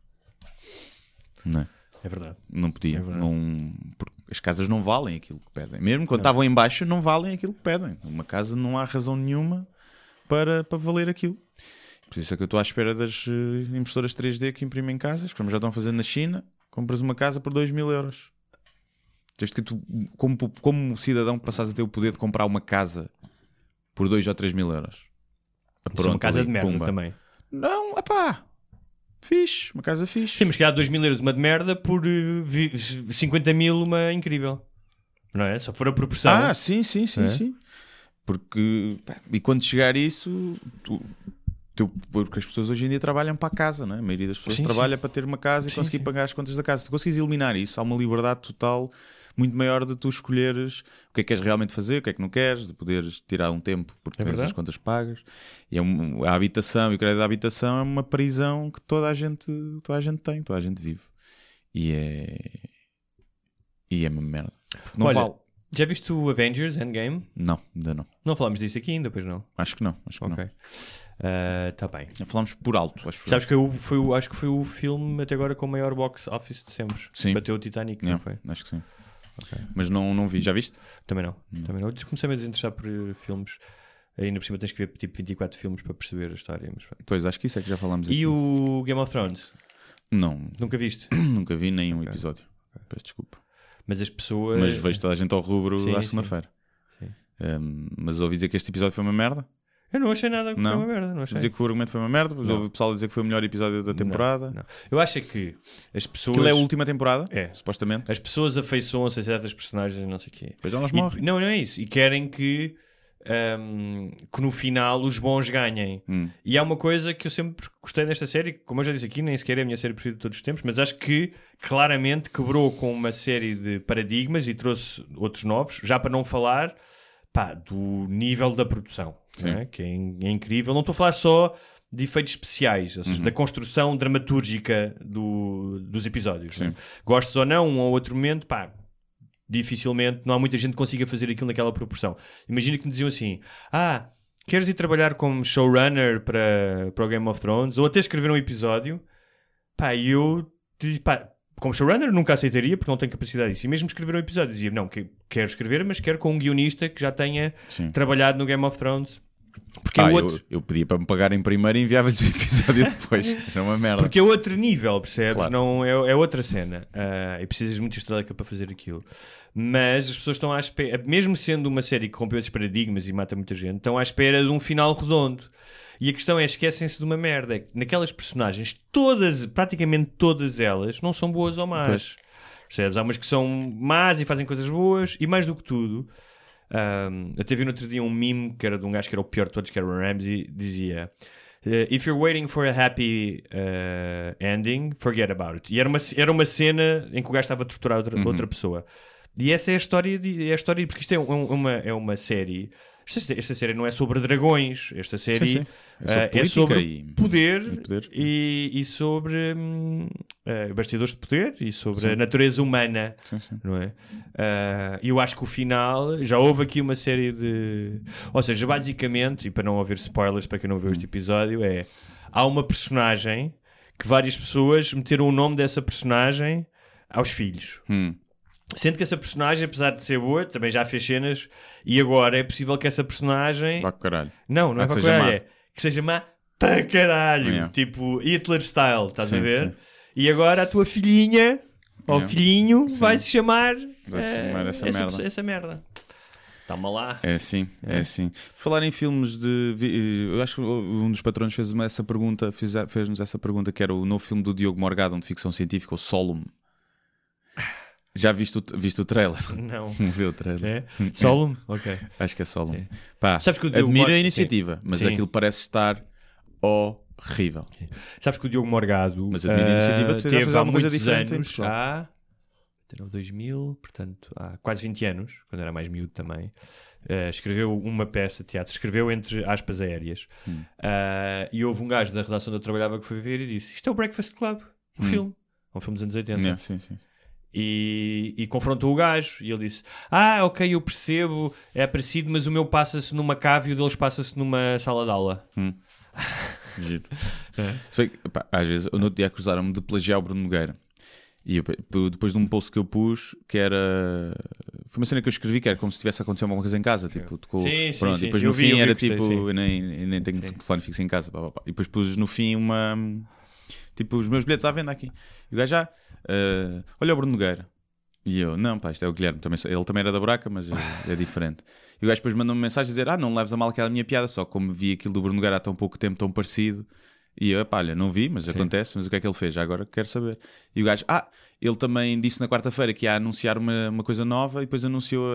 Não é? É verdade. Não É podiam. verdade. não, porque as casas não valem aquilo que pedem. Mesmo quando estavam em baixa, não valem aquilo que pedem. Uma casa não há razão nenhuma para, para valer aquilo. Por isso é que eu estou à espera das eh, impressoras 3D que imprimem casas, como já estão fazendo na China. Compras uma casa por 2 mil euros. Desde que tu, como, como cidadão, passas a ter o poder de comprar uma casa por 2 ou 3 mil euros. É uma casa ali, de merda pumba. também. Não, epá. Fixe, uma casa fixe. Sim, mas que há 2 mil euros uma de merda por eh, vi- 50 mil uma incrível. Não é? Só for a proporção. Ah, sim, sim, sim, É? sim. Porque, pá, e quando chegar isso, tu- tu- porque as pessoas hoje em dia trabalham para a casa, não é? A maioria das pessoas Sim, trabalha para ter uma casa e Sim, conseguir sim. pagar as contas da casa. Se tu consegues eliminar isso, há uma liberdade total muito maior de tu escolheres o que é que queres realmente fazer, o que é que não queres, de poderes tirar um tempo porque É tens as contas pagas. E é um- a habitação e o crédito da habitação é uma prisão que toda a gente, toda a gente tem, toda a gente vive. E é. E é uma merda. porque não Olha, vale. Já viste o Avengers Endgame? Não, ainda não. Não falámos disso aqui ainda, pois não? Acho que não. Acho que Ok. Está bem. não. Falámos por alto, acho. Sabes que eu, foi, o- acho que foi o filme até agora com o maior box office de sempre. Sim. Bateu o Titanic, não Yeah, foi? Acho que sim. Ok. Mas não, não vi. Já viste? Também não. Também não. Comecei-me a desinteressar por eh, filmes. Ainda por cima tens que ver tipo 24 filmes para perceber a história. Mas... Pois, acho que isso é que já falámos aqui. E o Game of Thrones? Não, Nunca viste? nunca vi nenhum episódio. Peço desculpa. Mas as pessoas. Mas vejo toda a gente ao rubro Sim, à segunda-feira. Um, mas ouvi dizer que este episódio foi uma merda. Eu não achei nada que Não. foi uma merda. Não achei. Dizer que o argumento foi uma merda. Depois Não. ouvi o pessoal dizer que foi o melhor episódio da temporada. Não. Eu acho é que as pessoas. Aquilo é a última temporada, É. supostamente. As pessoas afeiçoam-se a certas personagens e não sei o quê. Depois elas E- morrem. não, não é isso. E querem que, ahm, que no final os bons ganhem. Hum. E há uma coisa que eu sempre gostei desta série, como eu já disse aqui, nem sequer é a minha série preferida de todos os tempos, mas acho que claramente quebrou com uma série de paradigmas e trouxe outros novos, já para não falar pá, do nível da produção, Sim. não é? que é, é incrível. Não estou a falar só de efeitos especiais, ou seja, Uhum. da construção dramatúrgica do- dos episódios. Sim. não é? Gostes ou não, um ou outro momento, pá, dificilmente, não há muita gente que consiga fazer aquilo naquela proporção. Imagina que me diziam assim: Ah, queres ir trabalhar como showrunner para, para o Game of Thrones? Ou até escrever um episódio? Pá, eu pá, como showrunner nunca aceitaria porque não tenho capacidade disso. E mesmo escrever um episódio, dizia: Não, que, quero escrever, mas quero com um guionista que já tenha Sim. trabalhado no Game of Thrones. Porque Ah, é eu, outro. eu pedia para me pagarem primeiro e enviava-lhes o episódio depois. Era uma merda. Porque é outro nível, percebes? Claro. Não, é, é outra cena. Ah, e precisas de muita estaleca para fazer aquilo. Mas as pessoas estão à espera, mesmo sendo uma série que rompeu esses paradigmas e mata muita gente, estão à espera de um final redondo. E a questão é, esquecem-se de uma merda. É que naquelas personagens, todas, praticamente todas elas, não são boas ou más. Pois. Percebes? Há umas que são más e fazem coisas boas, e mais do que tudo, um, até vi no outro dia um meme que era de um gajo que era o pior de todos, que era o Ramsey, dizia uh, If you're waiting for a happy uh, ending, forget about it. E era uma, era uma cena em que o gajo estava a torturar outra, Uhum. outra pessoa. E essa é a história, de, é a história porque isto é, um- uma, é uma série. Esta, esta série não é sobre dragões, esta série Sim, sim. É sobre uh, é sobre e- poder, e poder. E, e sobre hum, uh, bastidores de poder e sobre Sim. a natureza humana não é? E eu acho que o final já houve aqui uma série de. Ou seja, basicamente, e para não haver spoilers para quem não viu este episódio, é há uma personagem que várias pessoas meteram o nome dessa personagem aos filhos. Hum. Sendo que essa personagem, apesar de ser boa, também já fez cenas, e agora é possível que essa personagem. Vá com caralho. Não, não Ah, é seja caralho, má. é que seja má para caralho. Yeah. Tipo Hitler style, estás a Sim, ver? sim. E agora a tua filhinha ou Yeah. filhinho Sim. vai se chamar, Vai-se eh, chamar essa merda. essa merda. Toma lá. É sim, é, É. sim. Falar em filmes de. vi- Eu acho que um dos patrões fez essa pergunta, fez- fez-nos essa pergunta, que era o novo filme do Diogo Morgado, de ficção científica, o Solum. Já viste o, viste o trailer? Não. Viu o trailer? É? Solum? Ok. Acho que é Solum. É. Pá, Sabes que o Diogo admiro Mor- a iniciativa, mas Sim. aquilo parece estar horrível. Sabes que o Diogo Morgado Mas admiro a eh, iniciativa já teve há muitos anos, há era o 2000, portanto, há quase 20 anos, quando era mais miúdo também, eh, escreveu uma peça de teatro, escreveu entre aspas aéreas. Hum. Eh, e houve um gajo da redação onde eu trabalhava que foi ver e disse: Isto é o Breakfast Club, o Hum. filme. É um filme dos anos 80. Yeah, sim, sim. E, e confrontou o gajo e ele disse: Ah, ok, eu percebo, é parecido, mas o meu passa-se numa cave e o deles passa-se numa sala de aula. Giro. É. Que, pá, às vezes, no outro dia acusaram-me de plagiar o Bruno Nogueira. E eu, depois de um post que eu pus, que era. Foi uma cena que eu escrevi que era como se tivesse acontecido alguma coisa em casa. Tipo, tocou, Sim, sim, pronto, sim, e depois no vi, fim era gostei, tipo. Eu nem, eu nem tenho Sim. telefone fixo em casa. pá, pá. E depois pus no fim uma. Tipo, os meus bilhetes à venda aqui. E o gajo já. ah, olha o Bruno Nogueira. E eu, não, pá, isto é o Guilherme. Também, sou- ele também era da Braca, mas é, é diferente. E o gajo depois mandou-me mensagem a dizer: Ah, não leves a mal aquela minha piada, só como vi aquilo do Bruno Nogueira há tão pouco tempo, tão parecido. E eu, pá, olha, não vi, mas acontece, mas o que é que ele fez? Já agora quero saber. E o gajo, ah, ele também disse na quarta-feira que ia anunciar uma, uma coisa nova e depois anunciou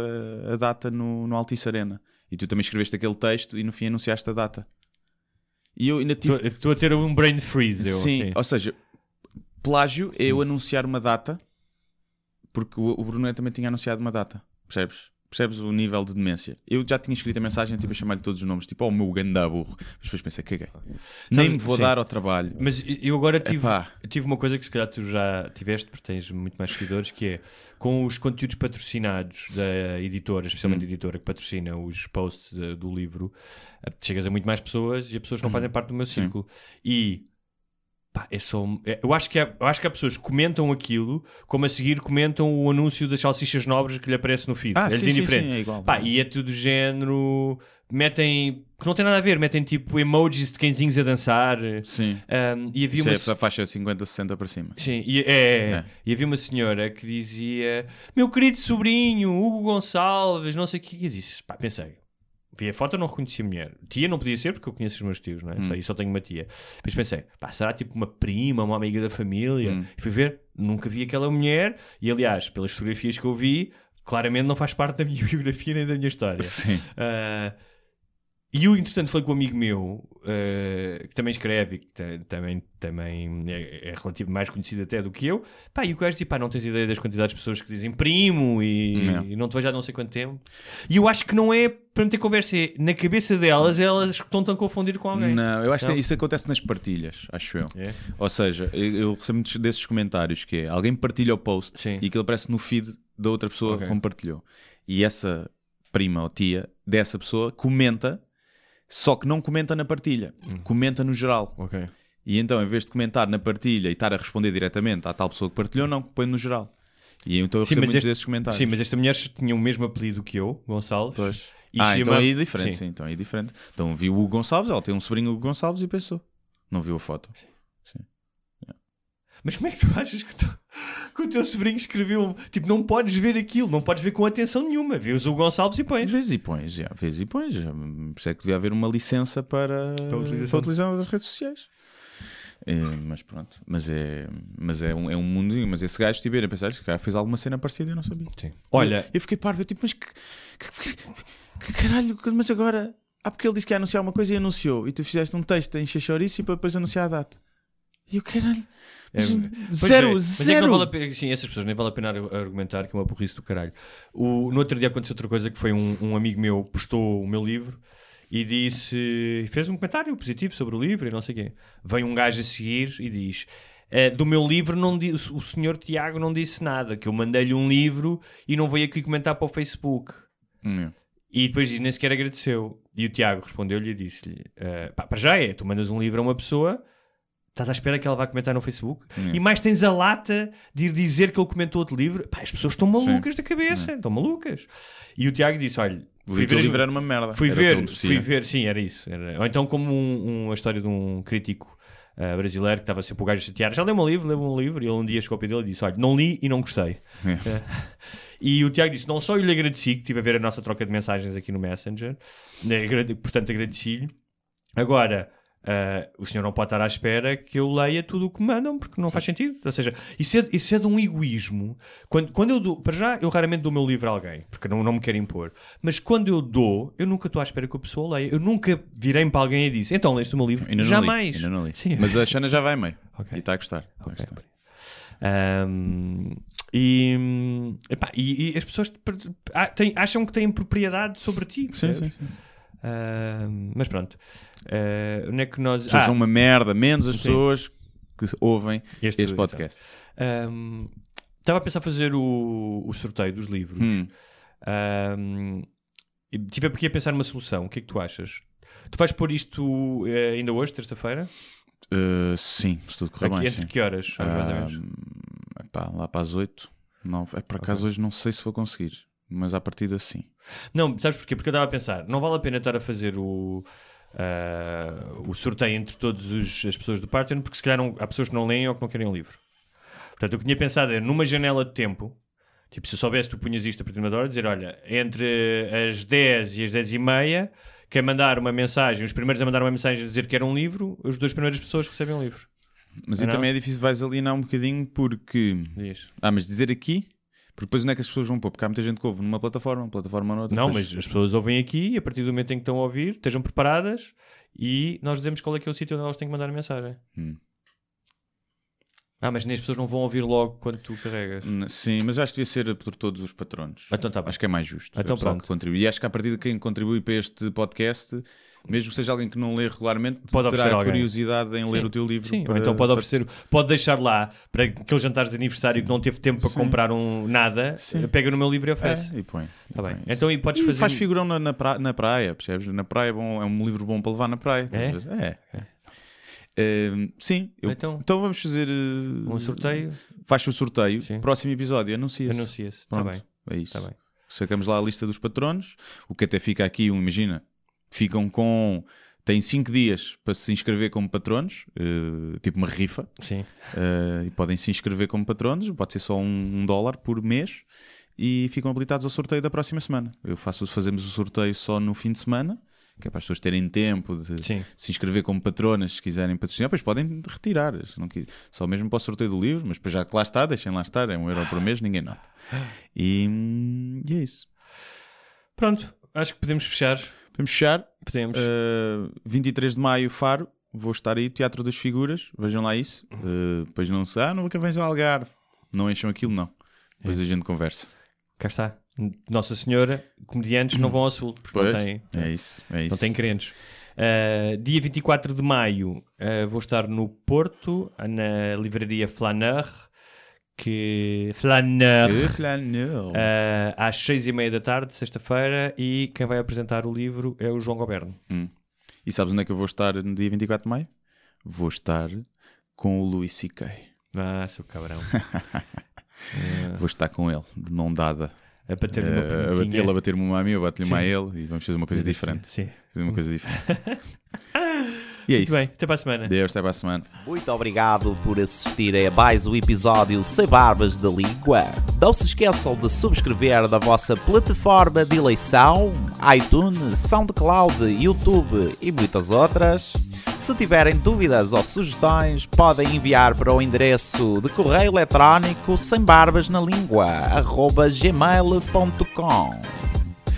a, a data no, no Altice Arena. E tu também escreveste aquele texto e no fim anunciaste a data. E eu ainda tive. Estou a ter um brain freeze. Eu, Sim, ou seja, plágio é eu anunciar uma data porque o, o Bruno também tinha anunciado uma data, percebes? Percebes o nível de demência? Eu já tinha escrito a mensagem, tipo, a chamar-lhe todos os nomes, tipo, oh, o meu ganda burro. Mas depois pensei, caguei. Nem me vou sim. dar ao trabalho. Mas eu agora tive, Epá. tive uma coisa que se calhar tu já tiveste, porque tens muito mais seguidores, que é com os conteúdos patrocinados da editora, especialmente a editora que patrocina os posts de- do livro, eh, chegas a muito mais pessoas e as pessoas não fazem parte do meu círculo. E pá, é só. é- eu, acho que há, eu acho que há pessoas que comentam aquilo, como a seguir comentam o anúncio das salsichas nobres que lhe aparece no feed. Ah, é sim, sim, indiferente. sim, é igual. Pá, e é tudo do género. Metem. que não tem nada a ver, metem tipo emojis de cãezinhos a dançar. Sim. Um, e havia Isso uma. é a faixa 50, 60 para cima. Sim, e, é, é, É. e havia uma senhora que dizia: Meu querido sobrinho, Hugo Gonçalves, não sei o quê. E eu disse: Pá, pensei. Vi a foto, não reconheci a mulher. Tia não podia ser porque eu conheço os meus tios, não é? Hum. Só, e só tenho uma tia. Depois pensei: Pá, será tipo uma prima, uma amiga da família? Hum. E fui ver, nunca vi aquela mulher. E aliás, pelas fotografias que eu vi, claramente não faz parte da minha biografia nem da minha história. Sim. Ah, e eu, entretanto, falei com um amigo meu ah, que também escreve e que ta- também, também é, é relativo mais conhecido até do que eu. Pá, e o gajo disse: pá, não tens ideia das quantidades de pessoas que dizem primo e Não. e não te vejo há não sei quanto tempo. E eu acho que não é para meter conversa, é na cabeça delas, elas estão tão a confundir com alguém. Não, eu acho Não? que isso acontece nas partilhas, acho eu. É? Ou seja, eu, eu recebo muitos desses comentários que é alguém partilha o post Sim. e aquilo aparece no feed da outra pessoa Ok. que compartilhou. E essa prima ou tia dessa pessoa comenta, só que não comenta na partilha, Hum. comenta no geral. Ok. E então, em vez de comentar na partilha e estar a responder diretamente à tal pessoa que partilhou, não, põe no geral. E então eu Sim, recebo muitos este- desses comentários. Sim, mas esta mulher tinha o mesmo apelido que eu, Gonçalves. Pois. E ah, então chama- aí é diferente, Sim. sim. Então aí é diferente. Então viu o Gonçalves, ela tem um sobrinho Hugo Gonçalves e pensou. Não viu a foto. Mas como é que tu achas que, tu- que o teu sobrinho escreveu? Tipo, não podes ver aquilo, não podes ver com atenção nenhuma. Vês o Gonçalves e pões. Vês e pões, já. Vês e pões. já. Por isso é que devia haver uma licença para, Para a utilização. para a utilização das redes sociais. É, mas pronto, mas é, mas é, um, é um mundo. Mas esse gajo estiver a pensar, cara fez alguma cena parecida e eu não sabia. Sim. Olha, eu, eu fiquei parvo, eu tipo, mas que, que, que- que caralho, mas agora. Ah, porque ele disse que ia anunciar uma coisa e anunciou, e tu fizeste um texto em chouriço e para depois anunciar a data. E eu, caralho, mas É, Pois zero, é, é zero. não vale a pena, sim, essas pessoas nem vale a pena ar- argumentar que é uma burrice do caralho. O, no outro dia aconteceu outra coisa que foi um, um amigo meu postou o meu livro e disse, fez um comentário positivo sobre o livro e não sei o quê. Vem um gajo a seguir e diz. "Eh, do meu livro não di- o senhor Tiago não disse nada, que eu mandei-lhe um livro e não veio aqui comentar para o Facebook. Hum, E depois diz, nem sequer agradeceu. E o Tiago respondeu-lhe e disse-lhe: "Eh, pá, para já é, tu mandas um livro a uma pessoa, estás à espera que ela vá comentar no Facebook, Hum. e mais tens a lata de ir dizer que ele comentou outro livro. Pá, as pessoas estão malucas da cabeça, estão malucas. E o Tiago disse: olha, fui ver, livro era uma merda. fui ver, fui ver, sim, era isso. Era- Ou então, como um, um- a história de um crítico. ah, brasileiro que estava sempre o gajo a chatear, já leu um livro, leu um livro, e ele um dia chegou ao pé dele e disse: Olha, não li e não gostei. É. E o Tiago disse: Não só eu lhe agradeci, que estive a ver a nossa troca de mensagens aqui no Messenger, né, portanto agradeci-lhe. Agora, ah, o senhor não pode estar à espera que eu leia tudo o que mandam, porque não faz sentido. Ou seja, isso é, isso é de um egoísmo. Quando, quando eu dou, para já, eu raramente dou o meu livro a alguém, porque não, não me quero impor. Mas quando eu dou, eu nunca estou à espera que a pessoa leia. Eu nunca virei-me para alguém e disse: Então, leste o meu livro? Ainda Jamais. Li, ainda não li. Sim. Mas a Xana já vai meio. Ok. E está a gostar. Está a Ok. gostar. Ahm, e, epá, e, e as pessoas ah, têm- acham que têm propriedade sobre ti. Sim, sim, sim. Ahm, mas pronto, Ah, onde é que nós. Pessoas Ah, uma merda, menos as Sim. pessoas que ouvem Este- este, podcast. ahm, Estava a pensar fazer o, o sorteio dos livros. Hum. E tive aqui a pensar numa solução. O que é que tu achas? Tu vais pôr isto eh, ainda hoje, terça-feira? Uh, sim, se tudo correr bem, entre sim. que horas? menos? epá, lá para as 8. Não, é por acaso hoje não sei se vou conseguir, mas à partida sim. Não, sabes porquê? Porque eu estava a pensar, não vale a pena estar a fazer o, ah, o sorteio entre todas as pessoas do Partner, porque se calhar não- há pessoas que não leem ou que não querem o livro. Portanto, eu que tinha pensado é numa janela de tempo, tipo, se eu soubesse que tu punhas isto a partir de uma hora, dizer, olha, entre as 10 e as 10 e meia, quer mandar uma mensagem, os primeiros a mandar uma mensagem a dizer que era um livro, as duas primeiras pessoas recebem um livro. Mas aí não? também é difícil, vais alienar um bocadinho porque. Diz. Ah, mas dizer aqui, porque depois onde é que as pessoas vão pôr? Porque há muita gente que ouve numa plataforma, uma plataforma noutra. Não, depois- mas as pessoas ouvem aqui e a partir do momento em que estão a ouvir, estejam preparadas e nós dizemos qual é que é o sítio onde elas têm que mandar a mensagem. Hum. Ah, mas nem as pessoas não vão ouvir logo quando tu carregas. Sim, mas acho que devia ser por todos os patronos. Então tá. Acho que é mais justo. Então pronto. que contribui. E acho que a partir de quem contribui para este podcast, mesmo que seja alguém que não lê regularmente, Pode terá alguém. curiosidade em ler Sim. o teu livro. Sim, para- então pode para- oferecer, pode deixar lá para aquele jantar de aniversário que não teve tempo para Sim. comprar um nada, Sim. pega no meu livro e oferece. É, e põe. Tá e bem. põe Então, e podes fazer- faz figurão na, na, pra- na praia, percebes? Na praia é, bom, é um livro bom para levar na praia. É? ver? É. Eh, sim, eu- Então- então, vamos fazer eh, Um sorteio, Faz o sorteio, Sim. próximo episódio, anuncia-se. anuncia-se. Está bem. É isso. Tá bem. Sacamos lá a lista dos patronos, o que até fica aqui, um, imagina, ficam com. têm 5 dias para se inscrever como patronos, eh, tipo uma rifa, Sim. eh, e podem se inscrever como patronos, pode ser só um, um dólar por mês, e ficam habilitados ao sorteio da próxima semana. Eu faço, fazemos o sorteio só no fim de semana, que é para as pessoas terem tempo de Sim. se inscrever como patronas, se quiserem patrocinar, depois podem retirar, não qui- só mesmo para o sorteio do livro, mas depois já que lá está, deixem lá estar, é um euro por mês, ninguém nota. E, hum, e é isso. Pronto, acho que podemos fechar. Vamos fechar. Podemos. Uh, 23 de maio, Faro. Vou estar aí, Teatro das Figuras. Vejam lá isso. Uh, depois não se. Ah, nunca vens ao Algarve. Não enchem aquilo, não. Depois É. a gente conversa. Cá está. Nossa Senhora, comediantes não vão ao sul, porque Pois, não têm, é isso. É isso. não têm crentes. Uh, dia 24 de maio uh, vou estar no Porto, na livraria Flaneur, que... Flaneur, Que flanel. uh, às seis e meia da tarde, sexta-feira, e quem vai apresentar o livro é o João Goberno. E sabes onde é que eu vou estar no dia 24 de maio? Vou estar com o Louis C.K. Ah, seu cabrão. Vou estar com ele, de mão dada. Para ter uma Uh, a bater- perguntinha. ele a bater-me uma a mim, eu bato-lhe uma a ele e vamos fazer uma coisa diferente. Sim. Fazer uma coisa diferente. e é Muito isso. bem, até para a semana. Deus, até para a semana. Muito obrigado por assistir a mais um episódio Sem Barbas da Língua. Não se esqueçam de subscrever na vossa plataforma de eleição, iTunes, SoundCloud, YouTube e muitas outras. Se tiverem dúvidas ou sugestões, podem enviar para o endereço de correio eletrónico sem barbas na língua, gmail.com.